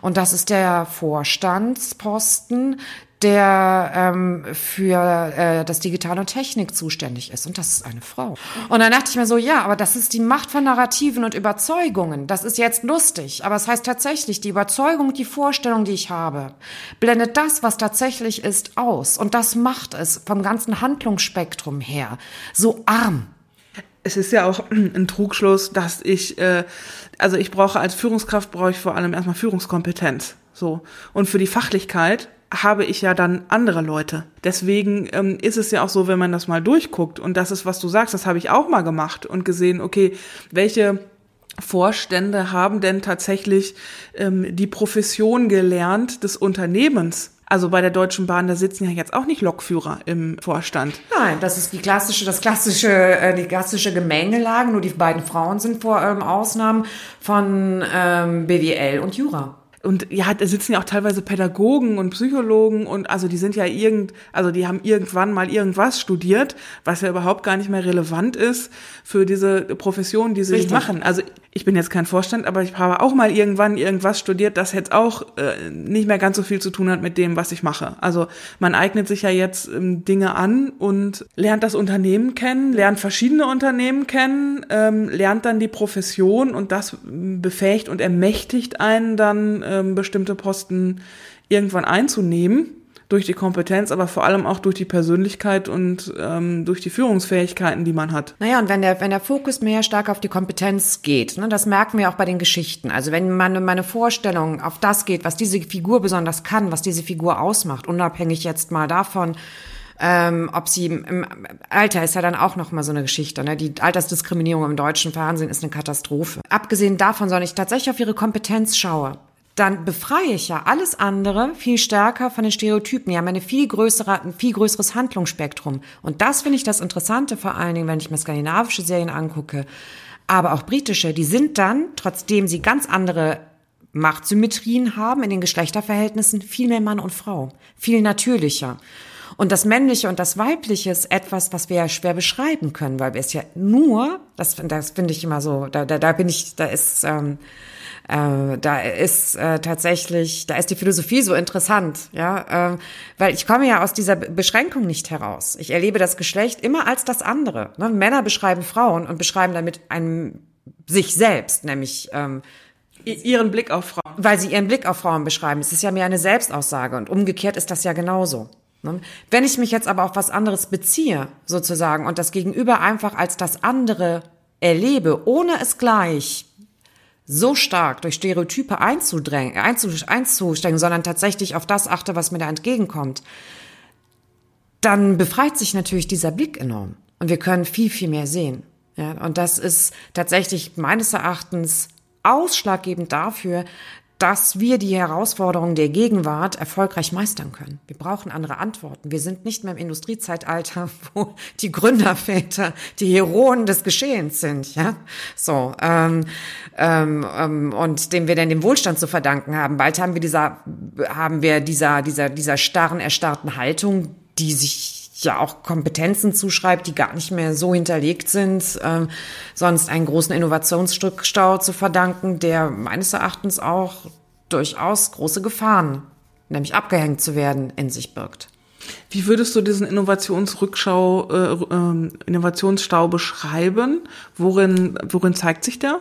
Und das ist der Vorstandsposten der ähm, für äh, das Digitale und Technik zuständig ist. Und das ist eine Frau. Und dann dachte ich mir so, ja, aber das ist die Macht von Narrativen und Überzeugungen. Das ist jetzt lustig, aber es das heißt tatsächlich, die Überzeugung, die Vorstellung, die ich habe, blendet das, was tatsächlich ist, aus. Und das macht es vom ganzen Handlungsspektrum her so arm es ist ja auch ein Trugschluss, dass ich, äh, also ich brauche als Führungskraft brauche ich vor allem erstmal Führungskompetenz. So. Und für die Fachlichkeit habe ich ja dann andere Leute. Deswegen ähm, ist es ja auch so, wenn man das mal durchguckt, und das ist, was du sagst, das habe ich auch mal gemacht und gesehen, okay, welche Vorstände haben denn tatsächlich ähm, die Profession gelernt des Unternehmens? Also bei der Deutschen Bahn, da sitzen ja jetzt auch nicht Lokführer im Vorstand. Nein, das ist die klassische, das klassische, äh, die klassische Gemengelage. Nur die beiden Frauen sind vor ähm, Ausnahmen von ähm, BWL und Jura und ja, da sitzen ja auch teilweise Pädagogen und Psychologen und also die sind ja irgend, also die haben irgendwann mal irgendwas studiert, was ja überhaupt gar nicht mehr relevant ist für diese Profession, die sie Richtig. machen. Also ich bin jetzt kein Vorstand, aber ich habe auch mal irgendwann irgendwas studiert, das jetzt auch äh, nicht mehr ganz so viel zu tun hat mit dem, was ich mache. Also man eignet sich ja jetzt ähm, Dinge an und lernt das Unternehmen kennen, lernt verschiedene Unternehmen kennen, ähm, lernt dann die Profession und das befähigt und ermächtigt einen dann ähm, bestimmte Posten irgendwann einzunehmen durch die Kompetenz, aber vor allem auch durch die Persönlichkeit und ähm, durch die Führungsfähigkeiten, die man hat. Naja, und wenn der, wenn der Fokus mehr stark auf die Kompetenz geht, ne, das merken wir auch bei den Geschichten. Also wenn meine, meine Vorstellung auf das geht, was diese Figur besonders kann, was diese Figur ausmacht, unabhängig jetzt mal davon, ähm, ob sie im Alter ist ja dann auch noch mal so eine Geschichte. Ne? Die Altersdiskriminierung im deutschen Fernsehen ist eine Katastrophe. Abgesehen davon, sondern ich tatsächlich auf ihre Kompetenz schaue dann befreie ich ja alles andere viel stärker von den Stereotypen. Die haben eine viel größere, ein viel größeres Handlungsspektrum. Und das finde ich das Interessante, vor allen Dingen, wenn ich mir skandinavische Serien angucke, aber auch britische, die sind dann, trotzdem sie ganz andere Machtsymmetrien haben in den Geschlechterverhältnissen, viel mehr Mann und Frau, viel natürlicher. Und das Männliche und das Weibliche ist etwas, was wir ja schwer beschreiben können, weil wir es ja nur, das, das finde ich immer so, da, da, da bin ich, da ist ähm, äh, da ist äh, tatsächlich, da ist die Philosophie so interessant, ja, äh, weil ich komme ja aus dieser Beschränkung nicht heraus. Ich erlebe das Geschlecht immer als das andere. Ne? Männer beschreiben Frauen und beschreiben damit einen sich selbst, nämlich ähm, ihren Blick auf Frauen. Weil sie ihren Blick auf Frauen beschreiben. Es ist ja mehr eine Selbstaussage und umgekehrt ist das ja genauso. Ne? Wenn ich mich jetzt aber auf was anderes beziehe, sozusagen, und das Gegenüber einfach als das andere erlebe, ohne es gleich so stark durch Stereotype einzudrängen, einzusteigen, sondern tatsächlich auf das achte, was mir da entgegenkommt, dann befreit sich natürlich dieser Blick enorm. Und wir können viel, viel mehr sehen. Ja, und das ist tatsächlich meines Erachtens ausschlaggebend dafür, dass wir die Herausforderungen der Gegenwart erfolgreich meistern können. Wir brauchen andere Antworten. Wir sind nicht mehr im Industriezeitalter, wo die Gründerväter die Heroen des Geschehens sind, ja. So ähm, ähm, ähm, und dem wir dann den Wohlstand zu verdanken haben. Bald haben wir dieser haben wir dieser dieser dieser starren erstarrten Haltung, die sich ja auch Kompetenzen zuschreibt, die gar nicht mehr so hinterlegt sind, äh, sonst einen großen Innovationsstau zu verdanken, der meines Erachtens auch durchaus große Gefahren, nämlich abgehängt zu werden, in sich birgt. Wie würdest du diesen Innovationsrückschau, äh, äh, Innovationsstau beschreiben? Worin, worin zeigt sich der?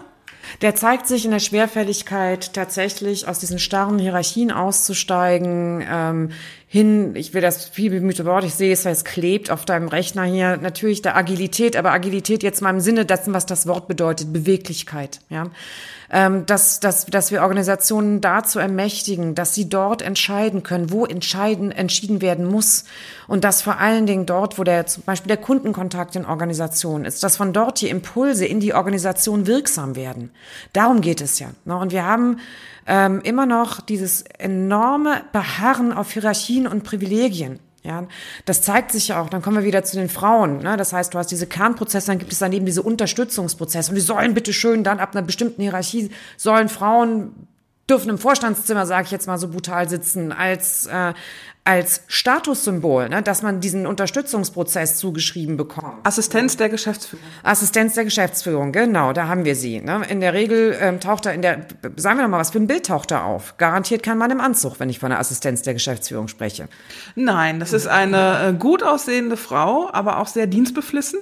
Der zeigt sich in der Schwerfälligkeit, tatsächlich aus diesen starren Hierarchien auszusteigen, ähm, hin, ich will das viel bemühte Wort, ich sehe es, weil es klebt auf deinem Rechner hier, natürlich der Agilität, aber Agilität jetzt mal im Sinne dessen, was das Wort bedeutet, Beweglichkeit, ja. Ähm, dass, dass, dass wir Organisationen dazu ermächtigen, dass sie dort entscheiden können, wo entscheiden, entschieden werden muss. Und dass vor allen Dingen dort, wo der, zum Beispiel der Kundenkontakt in Organisationen ist, dass von dort die Impulse in die Organisation wirksam werden. Darum geht es ja. Ne? Und wir haben ähm, immer noch dieses enorme Beharren auf Hierarchien und Privilegien. Ja, das zeigt sich ja auch. Dann kommen wir wieder zu den Frauen. Ne? Das heißt, du hast diese Kernprozesse, dann gibt es daneben diese Unterstützungsprozesse. Und die sollen bitte schön dann ab einer bestimmten Hierarchie sollen Frauen dürfen im Vorstandszimmer, sage ich jetzt mal so brutal, sitzen als äh, als Statussymbol, ne, dass man diesen Unterstützungsprozess zugeschrieben bekommt. Assistenz der Geschäftsführung. Assistenz der Geschäftsführung, genau, da haben wir sie. Ne. In der Regel ähm, taucht da in der, sagen wir doch mal, was für ein Bild taucht da auf? Garantiert kein Mann im Anzug, wenn ich von der Assistenz der Geschäftsführung spreche. Nein, das ist eine äh, gut aussehende Frau, aber auch sehr dienstbeflissen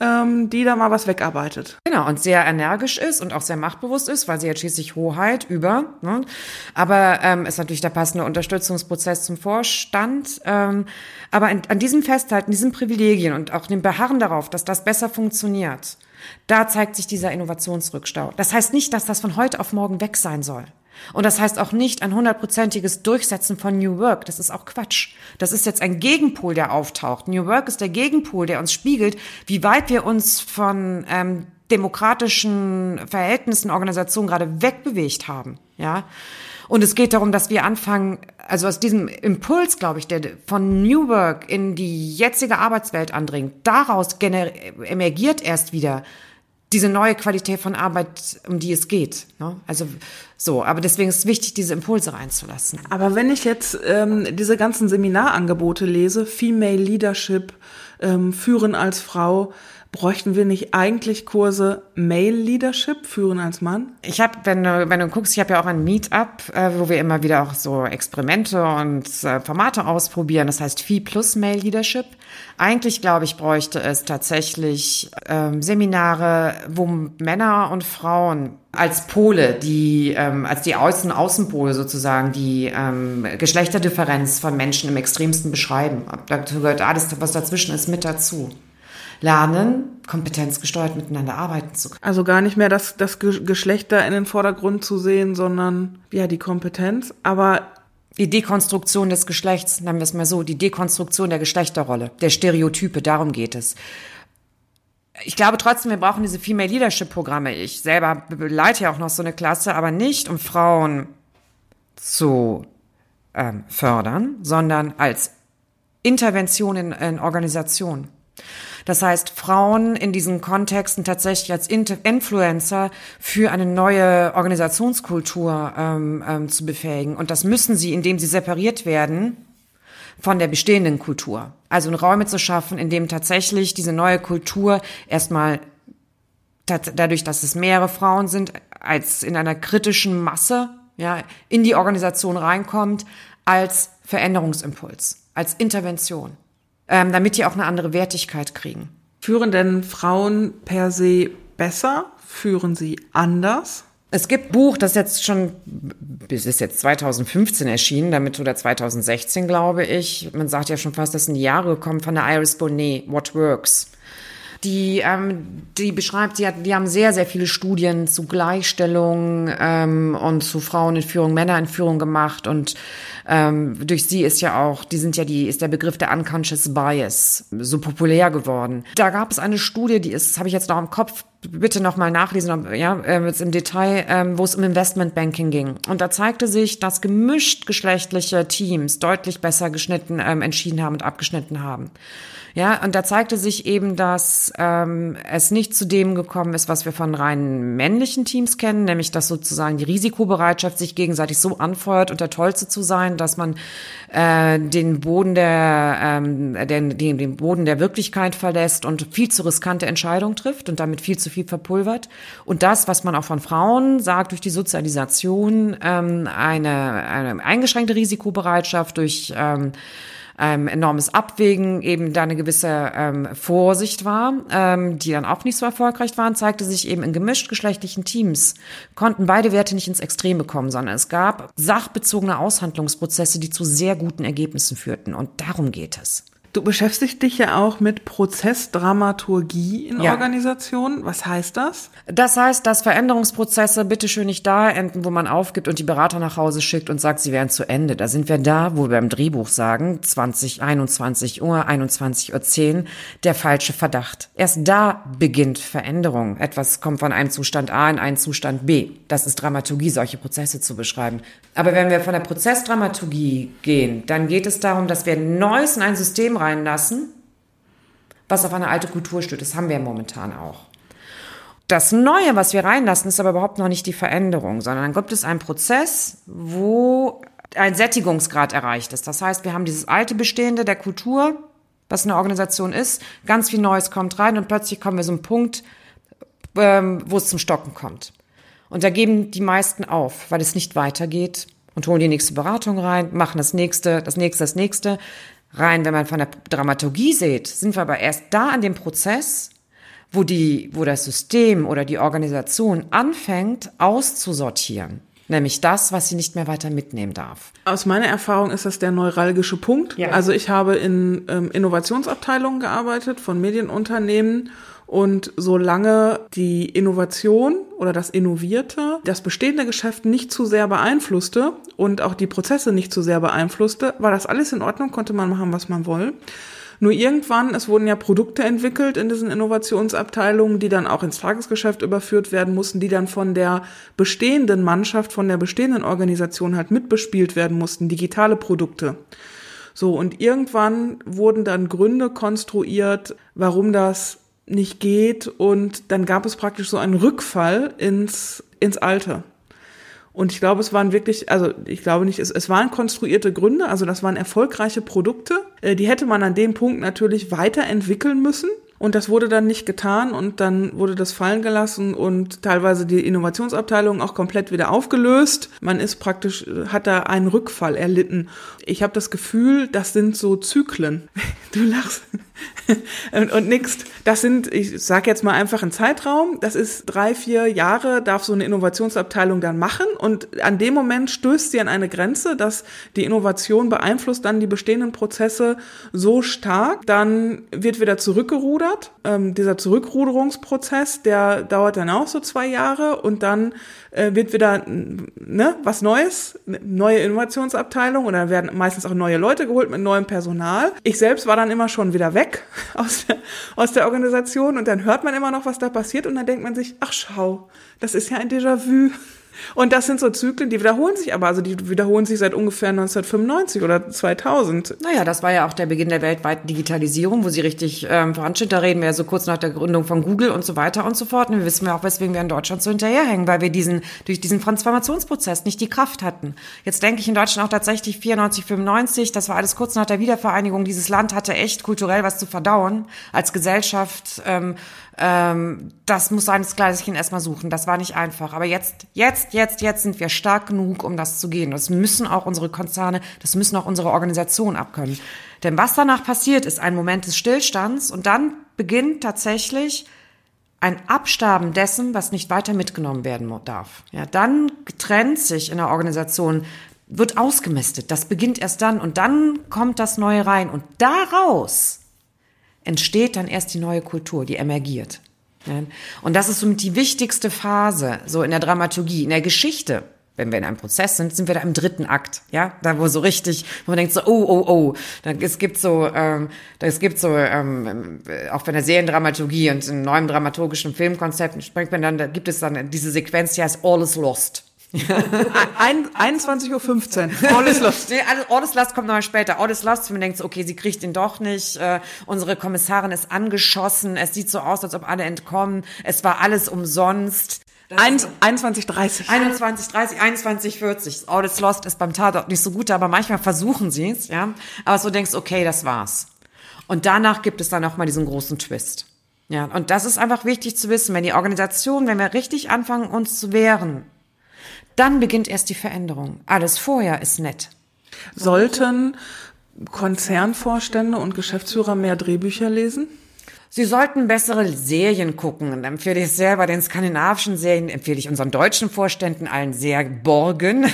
ähm, die da mal was wegarbeitet. Genau, und sehr energisch ist und auch sehr machtbewusst ist, weil sie hat schließlich Hoheit über. Ne? Aber ähm, ist natürlich der passende Unterstützungsprozess zum Vorstand. Ähm, aber in, an diesem Festhalten, diesen Privilegien und auch dem Beharren darauf, dass das besser funktioniert, da zeigt sich dieser Innovationsrückstau. Das heißt nicht, dass das von heute auf morgen weg sein soll. Und das heißt auch nicht ein hundertprozentiges Durchsetzen von New Work. Das ist auch Quatsch. Das ist jetzt ein Gegenpol, der auftaucht. New Work ist der Gegenpol, der uns spiegelt, wie weit wir uns von ähm, demokratischen Verhältnissen, Organisationen gerade wegbewegt haben. Ja. Und es geht darum, dass wir anfangen, also aus diesem Impuls, glaube ich, der von New Work in die jetzige Arbeitswelt andringt, daraus emergiert erst wieder diese neue Qualität von Arbeit, um die es geht. Ne? Also so, aber deswegen ist es wichtig, diese Impulse reinzulassen. Aber wenn ich jetzt ähm, diese ganzen Seminarangebote lese, Female Leadership, ähm, Führen als Frau, bräuchten wir nicht eigentlich Kurse Male Leadership, Führen als Mann? Ich habe, wenn du, wenn du guckst, ich habe ja auch ein Meetup, äh, wo wir immer wieder auch so Experimente und äh, Formate ausprobieren. Das heißt Phi plus Male Leadership. Eigentlich, glaube ich, bräuchte es tatsächlich ähm, Seminare, wo Männer und Frauen als Pole, die ähm, als die Außen Außenpole sozusagen die ähm, Geschlechterdifferenz von Menschen im extremsten beschreiben. Dazu gehört alles, was dazwischen ist, mit dazu lernen, kompetenzgesteuert miteinander arbeiten zu können. Also gar nicht mehr das, das Geschlecht da in den Vordergrund zu sehen, sondern ja die Kompetenz, aber die Dekonstruktion des Geschlechts, nennen wir es mal so, die Dekonstruktion der Geschlechterrolle, der Stereotype, darum geht es. Ich glaube trotzdem, wir brauchen diese Female Leadership Programme. Ich selber leite ja auch noch so eine Klasse, aber nicht um Frauen zu ähm, fördern, sondern als Intervention in, in Organisationen. Das heißt, Frauen in diesen Kontexten tatsächlich als Influencer für eine neue Organisationskultur ähm, ähm, zu befähigen. Und das müssen sie, indem sie separiert werden von der bestehenden Kultur. Also Räume zu schaffen, in dem tatsächlich diese neue Kultur erstmal dadurch, dass es mehrere Frauen sind, als in einer kritischen Masse, ja, in die Organisation reinkommt, als Veränderungsimpuls, als Intervention ähm, damit die auch eine andere Wertigkeit kriegen. Führen denn Frauen per se besser? Führen sie anders? Es gibt Buch, das jetzt schon, bis ist jetzt 2015 erschienen, damit oder 2016, glaube ich. Man sagt ja schon fast, dass in die Jahre gekommen von der Iris Bonet, What Works die, ähm, die beschreibt, die, hat, die haben sehr, sehr viele Studien zu Gleichstellung ähm, und zu Frauen in Führung, Männer in Führung gemacht und ähm, durch sie ist ja auch, die sind ja die, ist der Begriff der Unconscious Bias so populär geworden. Da gab es eine Studie, die ist, habe ich jetzt noch im Kopf, bitte nochmal nachlesen, ja, äh, jetzt im Detail, ähm, wo es um Investmentbanking ging. Und da zeigte sich, dass gemischt geschlechtliche Teams deutlich besser geschnitten, ähm, entschieden haben und abgeschnitten haben. Ja, und da zeigte sich eben, dass ähm, es nicht zu dem gekommen ist, was wir von rein männlichen Teams kennen, nämlich dass sozusagen die Risikobereitschaft sich gegenseitig so anfeuert und der Tollste zu sein, dass man äh, den Boden der, ähm, den, den, den Boden der Wirklichkeit verlässt und viel zu riskante Entscheidungen trifft und damit viel zu viel verpulvert. Und das, was man auch von Frauen sagt, durch die Sozialisation, ähm, eine, eine eingeschränkte Risikobereitschaft, durch ähm, ähm, enormes Abwägen eben da eine gewisse ähm, Vorsicht war, ähm, die dann auch nicht so erfolgreich waren, zeigte sich eben in gemischt geschlechtlichen Teams, konnten beide Werte nicht ins Extreme kommen, sondern es gab sachbezogene Aushandlungsprozesse, die zu sehr guten Ergebnissen führten. Und darum geht es. Du beschäftigst dich ja auch mit Prozessdramaturgie in ja. Organisationen. Was heißt das? Das heißt, dass Veränderungsprozesse bitteschön nicht da enden, wo man aufgibt und die Berater nach Hause schickt und sagt, sie wären zu Ende. Da sind wir da, wo wir beim Drehbuch sagen, 20, 21 Uhr, 21 Uhr 10, der falsche Verdacht. Erst da beginnt Veränderung. Etwas kommt von einem Zustand A in einen Zustand B. Das ist Dramaturgie, solche Prozesse zu beschreiben. Aber wenn wir von der Prozessdramaturgie gehen, dann geht es darum, dass wir Neues in ein System rein reinlassen, was auf eine alte Kultur stößt. Das haben wir momentan auch. Das Neue, was wir reinlassen, ist aber überhaupt noch nicht die Veränderung, sondern dann gibt es einen Prozess, wo ein Sättigungsgrad erreicht ist. Das heißt, wir haben dieses alte Bestehende der Kultur, was eine Organisation ist, ganz viel Neues kommt rein und plötzlich kommen wir so einem Punkt, ähm, wo es zum Stocken kommt. Und da geben die meisten auf, weil es nicht weitergeht und holen die nächste Beratung rein, machen das nächste, das nächste, das nächste rein, wenn man von der Dramaturgie sieht, sind wir aber erst da an dem Prozess, wo die, wo das System oder die Organisation anfängt auszusortieren. Nämlich das, was sie nicht mehr weiter mitnehmen darf. Aus meiner Erfahrung ist das der neuralgische Punkt. Ja. Also ich habe in ähm, Innovationsabteilungen gearbeitet von Medienunternehmen und solange die Innovation oder das Innovierte das bestehende Geschäft nicht zu sehr beeinflusste und auch die Prozesse nicht zu sehr beeinflusste, war das alles in Ordnung, konnte man machen, was man will. Nur irgendwann, es wurden ja Produkte entwickelt in diesen Innovationsabteilungen, die dann auch ins Tagesgeschäft überführt werden mussten, die dann von der bestehenden Mannschaft, von der bestehenden Organisation halt mitbespielt werden mussten, digitale Produkte. So, und irgendwann wurden dann Gründe konstruiert, warum das nicht geht und dann gab es praktisch so einen Rückfall ins, ins Alte. Und ich glaube, es waren wirklich, also ich glaube nicht, es, es waren konstruierte Gründe, also das waren erfolgreiche Produkte. Äh, die hätte man an dem Punkt natürlich weiterentwickeln müssen. Und das wurde dann nicht getan und dann wurde das fallen gelassen und teilweise die Innovationsabteilung auch komplett wieder aufgelöst. Man ist praktisch, hat da einen Rückfall erlitten. Ich habe das Gefühl, das sind so Zyklen. Du lachst und, und nix. Das sind, ich sage jetzt mal einfach ein Zeitraum. Das ist drei, vier Jahre darf so eine Innovationsabteilung dann machen und an dem Moment stößt sie an eine Grenze, dass die Innovation beeinflusst dann die bestehenden Prozesse so stark, dann wird wieder zurückgerudert gerudert. Ähm, dieser Zurückruderungsprozess, der dauert dann auch so zwei Jahre und dann äh, wird wieder ne, was Neues, neue Innovationsabteilung dann werden meistens auch neue Leute geholt mit neuem Personal. Ich selbst war dann immer schon wieder weg aus der, aus der Organisation und dann hört man immer noch, was da passiert und dann denkt man sich, ach schau, das ist ja ein Déjà-vu. Und das sind so Zyklen, die wiederholen sich aber, also die wiederholen sich seit ungefähr 1995 oder 2000. Naja, das war ja auch der Beginn der weltweiten Digitalisierung, wo sie richtig ähm, voranschritt. Da reden wir ja so kurz nach der Gründung von Google und so weiter und so fort. Und wir wissen ja auch, weswegen wir in Deutschland so hinterherhängen, weil wir diesen, durch diesen Transformationsprozess nicht die Kraft hatten. Jetzt denke ich in Deutschland auch tatsächlich 94, 95, das war alles kurz nach der Wiedervereinigung. Dieses Land hatte echt kulturell was zu verdauen als Gesellschaft. Ähm, ähm, das muss seinesgleichen erstmal suchen. Das war nicht einfach. Aber jetzt, jetzt, jetzt, jetzt sind wir stark genug, um das zu gehen. Das müssen auch unsere Konzerne, das müssen auch unsere Organisationen abkönnen. Denn was danach passiert, ist ein Moment des Stillstands und dann beginnt tatsächlich ein Abstaben dessen, was nicht weiter mitgenommen werden darf. Ja, dann trennt sich in der Organisation, wird ausgemistet. Das beginnt erst dann und dann kommt das Neue rein und daraus entsteht dann erst die neue Kultur, die emergiert. Und das ist somit die wichtigste Phase, so in der Dramaturgie, in der Geschichte. Wenn wir in einem Prozess sind, sind wir da im dritten Akt, ja, da wo so richtig, wo man denkt so, oh, oh, oh, dann, es gibt so, ähm, es gibt so, ähm, auch bei der Seriendramaturgie und in neuem dramaturgischen Filmkonzept spricht man dann, da gibt es dann diese Sequenz, die heißt All is Lost. Ein, 21.15 Uhr. All is lost. Nee, all is lost kommt nochmal später. All is lost, wenn man denkt, okay, sie kriegt ihn doch nicht. Äh, unsere Kommissarin ist angeschossen. Es sieht so aus, als ob alle entkommen. Es war alles umsonst. 21.30 21.30 21.40 All is lost ist beim Tatort nicht so gut, aber manchmal versuchen sie es, ja. Aber so denkst, okay, das war's. Und danach gibt es dann auch mal diesen großen Twist. Ja, und das ist einfach wichtig zu wissen, wenn die Organisation, wenn wir richtig anfangen, uns zu wehren, dann beginnt erst die Veränderung. Alles vorher ist nett. Sollten Konzernvorstände und Geschäftsführer mehr Drehbücher lesen? Sie sollten bessere Serien gucken. Und empfehle ich sehr bei den skandinavischen Serien, empfehle ich unseren deutschen Vorständen allen sehr Borgen.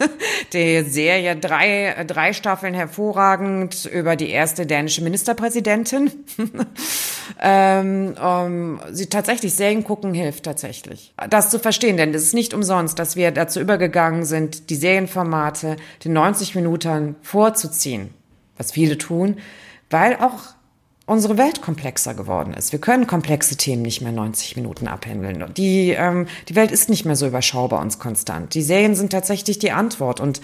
die Serie drei, drei Staffeln hervorragend über die erste dänische Ministerpräsidentin. ähm, um, sie tatsächlich Serien gucken hilft tatsächlich. Das zu verstehen, denn es ist nicht umsonst, dass wir dazu übergegangen sind, die Serienformate den 90 Minuten vorzuziehen. Was viele tun, weil auch unsere Welt komplexer geworden ist. Wir können komplexe Themen nicht mehr 90 Minuten abhandeln. Die, ähm, die Welt ist nicht mehr so überschaubar und konstant. Die Serien sind tatsächlich die Antwort und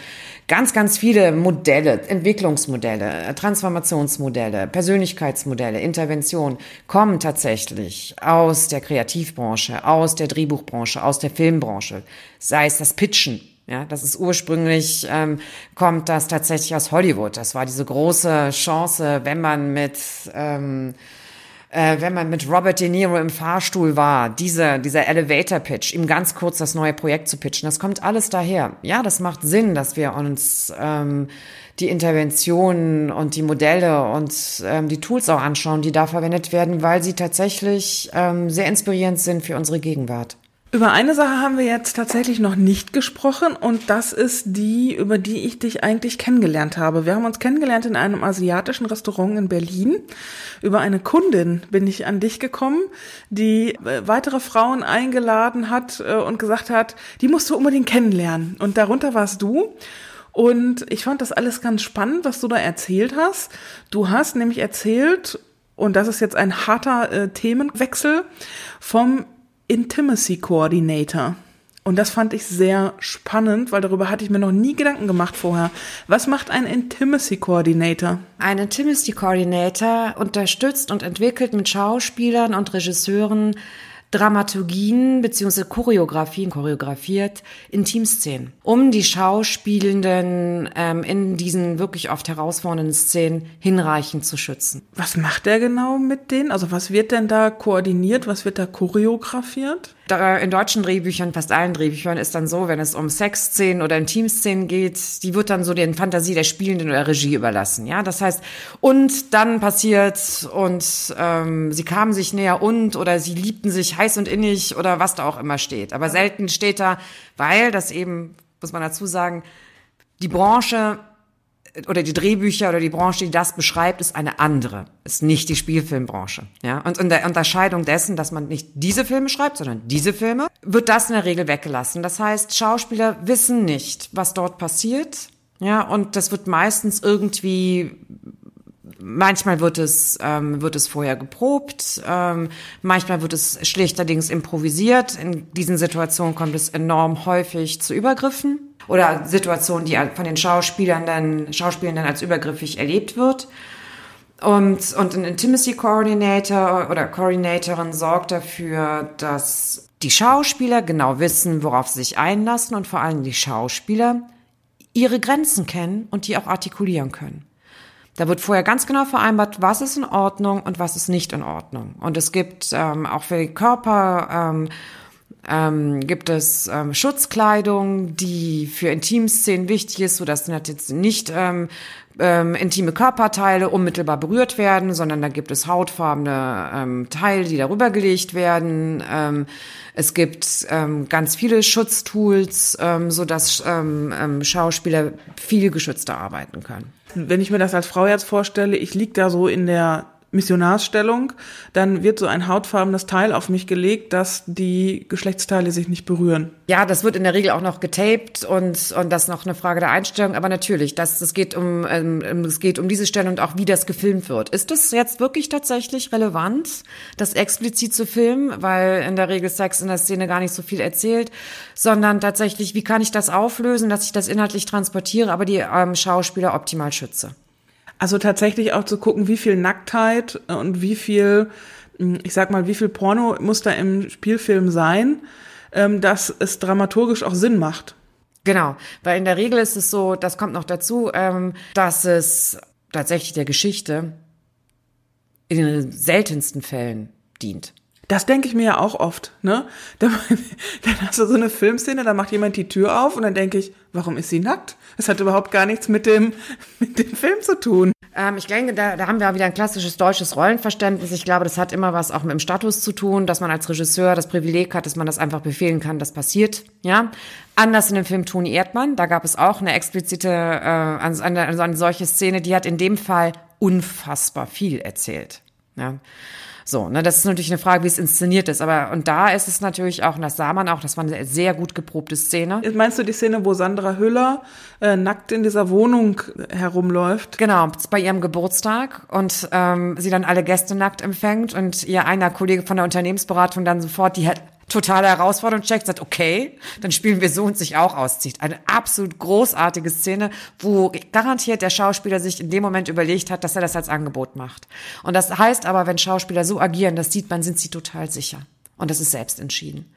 ganz, ganz viele Modelle, Entwicklungsmodelle, Transformationsmodelle, Persönlichkeitsmodelle, Intervention kommen tatsächlich aus der Kreativbranche, aus der Drehbuchbranche, aus der Filmbranche. Sei es das Pitchen, ja, das ist ursprünglich, ähm, kommt das tatsächlich aus Hollywood. Das war diese große Chance, wenn man mit, ähm, äh, wenn man mit Robert De Niro im Fahrstuhl war, dieser, dieser Elevator Pitch, ihm ganz kurz das neue Projekt zu pitchen, das kommt alles daher. Ja, das macht Sinn, dass wir uns ähm, die Interventionen und die Modelle und ähm, die Tools auch anschauen, die da verwendet werden, weil sie tatsächlich ähm, sehr inspirierend sind für unsere Gegenwart. Über eine Sache haben wir jetzt tatsächlich noch nicht gesprochen und das ist die, über die ich dich eigentlich kennengelernt habe. Wir haben uns kennengelernt in einem asiatischen Restaurant in Berlin. Über eine Kundin bin ich an dich gekommen, die äh, weitere Frauen eingeladen hat äh, und gesagt hat, die musst du unbedingt kennenlernen. Und darunter warst du. Und ich fand das alles ganz spannend, was du da erzählt hast. Du hast nämlich erzählt, und das ist jetzt ein harter äh, Themenwechsel, vom Intimacy Coordinator. Und das fand ich sehr spannend, weil darüber hatte ich mir noch nie Gedanken gemacht vorher. Was macht ein Intimacy Coordinator? Ein Intimacy Coordinator unterstützt und entwickelt mit Schauspielern und Regisseuren Dramaturgien bzw. Choreografien, choreografiert Intimszenen, um die Schauspielenden ähm, in diesen wirklich oft herausfordernden Szenen hinreichend zu schützen. Was macht er genau mit denen? Also was wird denn da koordiniert? Was wird da choreografiert? In deutschen Drehbüchern, fast allen Drehbüchern, ist dann so, wenn es um Sexszenen oder Intimszenen geht, die wird dann so den Fantasie der Spielenden oder Regie überlassen. Ja, das heißt, und dann passiert und ähm, sie kamen sich näher und oder sie liebten sich heiß und innig oder was da auch immer steht. Aber selten steht da, weil das eben, muss man dazu sagen, die Branche oder die Drehbücher oder die Branche, die das beschreibt, ist eine andere, ist nicht die Spielfilmbranche. Ja, und in der Unterscheidung dessen, dass man nicht diese Filme schreibt, sondern diese Filme, wird das in der Regel weggelassen. Das heißt, Schauspieler wissen nicht, was dort passiert. Ja, und das wird meistens irgendwie Manchmal wird es, ähm, wird es vorher geprobt, ähm, manchmal wird es schlichterdings improvisiert. In diesen Situationen kommt es enorm häufig zu Übergriffen oder Situationen, die von den Schauspielern dann, Schauspielern dann als übergriffig erlebt wird. Und, und ein Intimacy Coordinator oder Coordinatorin sorgt dafür, dass die Schauspieler genau wissen, worauf sie sich einlassen und vor allem die Schauspieler ihre Grenzen kennen und die auch artikulieren können. Da wird vorher ganz genau vereinbart, was ist in Ordnung und was ist nicht in Ordnung. Und es gibt ähm, auch für den Körper ähm, ähm, gibt es ähm, Schutzkleidung, die für Intimszenen wichtig ist, sodass jetzt nicht ähm, ähm, intime Körperteile unmittelbar berührt werden, sondern da gibt es hautfarbene ähm, Teile, die darüber gelegt werden. Ähm, es gibt ähm, ganz viele Schutztools, ähm, sodass ähm, ähm, Schauspieler viel geschützter arbeiten können. Wenn ich mir das als Frau jetzt vorstelle, ich lieg da so in der Missionarsstellung, dann wird so ein hautfarbenes Teil auf mich gelegt, dass die Geschlechtsteile sich nicht berühren. Ja, das wird in der Regel auch noch getaped und, und das noch eine Frage der Einstellung. Aber natürlich, das, das geht um, ähm, es geht um diese Stelle und auch wie das gefilmt wird. Ist das jetzt wirklich tatsächlich relevant, das explizit zu filmen? Weil in der Regel Sex in der Szene gar nicht so viel erzählt, sondern tatsächlich, wie kann ich das auflösen, dass ich das inhaltlich transportiere, aber die ähm, Schauspieler optimal schütze? Also tatsächlich auch zu gucken, wie viel Nacktheit und wie viel, hm, ich sag mal, wie viel Porno muss da im Spielfilm sein, ähm, dass es dramaturgisch auch Sinn macht. Genau, weil in der Regel ist es so, das kommt noch dazu, ähm, dass es tatsächlich der Geschichte in den seltensten Fällen dient. Das denke ich mir ja auch oft, ne? Dann, dann hast du so eine Filmszene, da macht jemand die Tür auf und dann denke ich, warum ist sie nackt? Es hat überhaupt gar nichts mit dem, mit dem Film zu tun. Ähm, ich denke, da, da haben wir wieder ein klassisches deutsches Rollenverständnis. Ich glaube, das hat immer was auch mit dem Status zu tun, dass man als Regisseur das Privileg hat, dass man das einfach befehlen kann, das passiert. Ja, anders in dem Film Toni Erdmann. Da gab es auch eine explizite, äh, eine, also eine solche Szene, die hat in dem Fall unfassbar viel erzählt. Ja. So, ne, das ist natürlich eine Frage, wie es inszeniert ist. Aber und da ist es natürlich auch, und das sah man auch, das war eine sehr gut geprobte Szene. Meinst du die Szene, wo Sandra Hüller äh, nackt in dieser Wohnung herumläuft? Genau, bei ihrem Geburtstag und ähm, sie dann alle Gäste nackt empfängt und ihr einer Kollege von der Unternehmensberatung dann sofort die totale Herausforderung checkt, sagt, okay, dann spielen wir so und sich auch auszieht. Eine absolut großartige Szene, wo garantiert der Schauspieler sich in dem Moment überlegt hat, dass er das als Angebot macht. Und das heißt aber, wenn Schauspieler so agieren, das sieht man, sind sie total sicher. Und das ist selbst entschieden.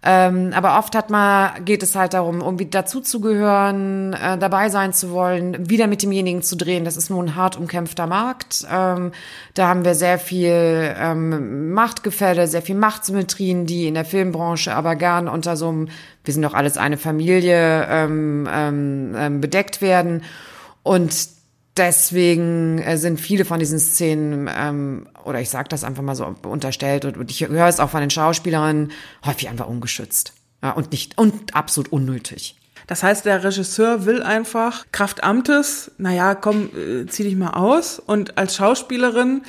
Ähm, aber oft hat man, geht es halt darum, irgendwie dazuzugehören, äh, dabei sein zu wollen, wieder mit demjenigen zu drehen. Das ist nun ein hart umkämpfter Markt. Ähm, da haben wir sehr viel ähm, Machtgefälle, sehr viel Machtsymmetrien, die in der Filmbranche aber gern unter so einem, wir sind doch alles eine Familie, ähm, ähm, ähm bedeckt werden. Und deswegen äh, sind viele von diesen Szenen, ähm, oder ich sage das einfach mal so unterstellt, und ich höre es auch von den Schauspielerinnen, häufig einfach ungeschützt. Ja, und nicht, und absolut unnötig. Das heißt, der Regisseur will einfach Kraft Amtes, naja, komm, äh, zieh dich mal aus. Und als Schauspielerin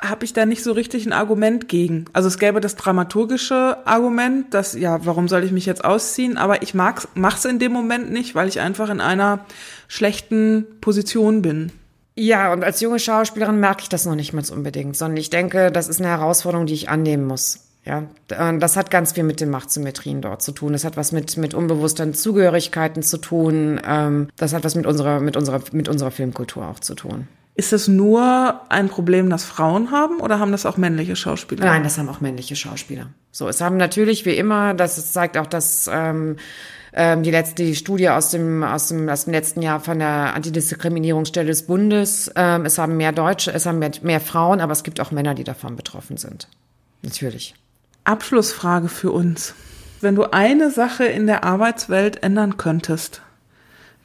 habe ich da nicht so richtig ein Argument gegen. Also es gäbe das dramaturgische Argument, dass, ja, warum soll ich mich jetzt ausziehen? Aber ich mag's, mach's in dem Moment nicht, weil ich einfach in einer schlechten Position bin. Ja, und als junge Schauspielerin merke ich das noch nicht mal unbedingt, sondern ich denke, das ist eine Herausforderung, die ich annehmen muss. Ja, das hat ganz viel mit den Machtsymmetrien dort zu tun. Das hat was mit, mit unbewussten Zugehörigkeiten zu tun. Ähm, das hat was mit unserer, mit unserer, mit unserer Filmkultur auch zu tun. Ist es nur ein Problem, das Frauen haben oder haben das auch männliche Schauspieler? Nein, das haben auch männliche Schauspieler. So, es haben natürlich wie immer, das zeigt auch, dass ähm, ähm, die letzte die Studie aus dem, aus, dem, aus dem letzten Jahr von der Antidiskriminierungsstelle des Bundes. Ähm, es haben mehr Deutsche, es haben mehr, mehr Frauen, aber es gibt auch Männer, die davon betroffen sind. Natürlich. Abschlussfrage für uns. Wenn du eine Sache in der Arbeitswelt ändern könntest,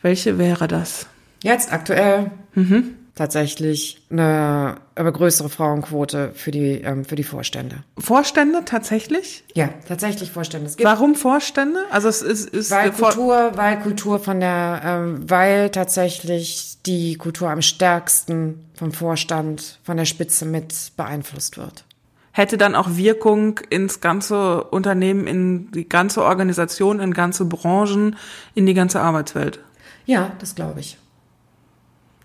welche wäre das? Jetzt aktuell mhm. tatsächlich eine, größere Frauenquote für die ähm, für die Vorstände. Vorstände tatsächlich? Ja, tatsächlich Vorstände. Es gibt Warum Vorstände? Also es ist, ist weil Kultur, weil Kultur von der, ähm, weil tatsächlich die Kultur am stärksten vom Vorstand, von der Spitze mit beeinflusst wird hätte dann auch Wirkung ins ganze Unternehmen, in die ganze Organisation, in ganze Branchen, in die ganze Arbeitswelt. Ja, das glaube ich.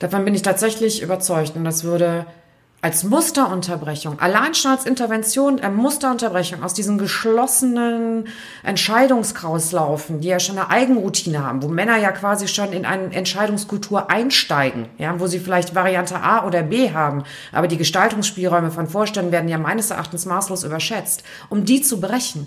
Davon bin ich tatsächlich überzeugt und das würde als Musterunterbrechung, allein schon als Intervention, äh, Musterunterbrechung aus diesen geschlossenen Entscheidungskreislaufen, die ja schon eine Eigenroutine haben, wo Männer ja quasi schon in eine Entscheidungskultur einsteigen, ja, wo sie vielleicht Variante A oder B haben, aber die Gestaltungsspielräume von Vorständen werden ja meines Erachtens maßlos überschätzt, um die zu brechen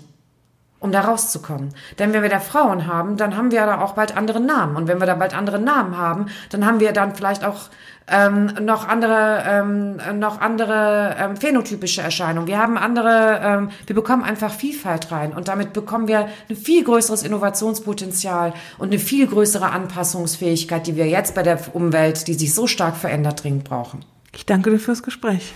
um da rauszukommen. Denn wenn wir da Frauen haben, dann haben wir da auch bald andere Namen. Und wenn wir da bald andere Namen haben, dann haben wir dann vielleicht auch ähm, noch andere, ähm, noch andere ähm, phänotypische Erscheinungen. Wir haben andere, ähm, wir bekommen einfach Vielfalt rein und damit bekommen wir ein viel größeres Innovationspotenzial und eine viel größere Anpassungsfähigkeit, die wir jetzt bei der Umwelt, die sich so stark verändert, dringend brauchen. Ich danke dir fürs Gespräch.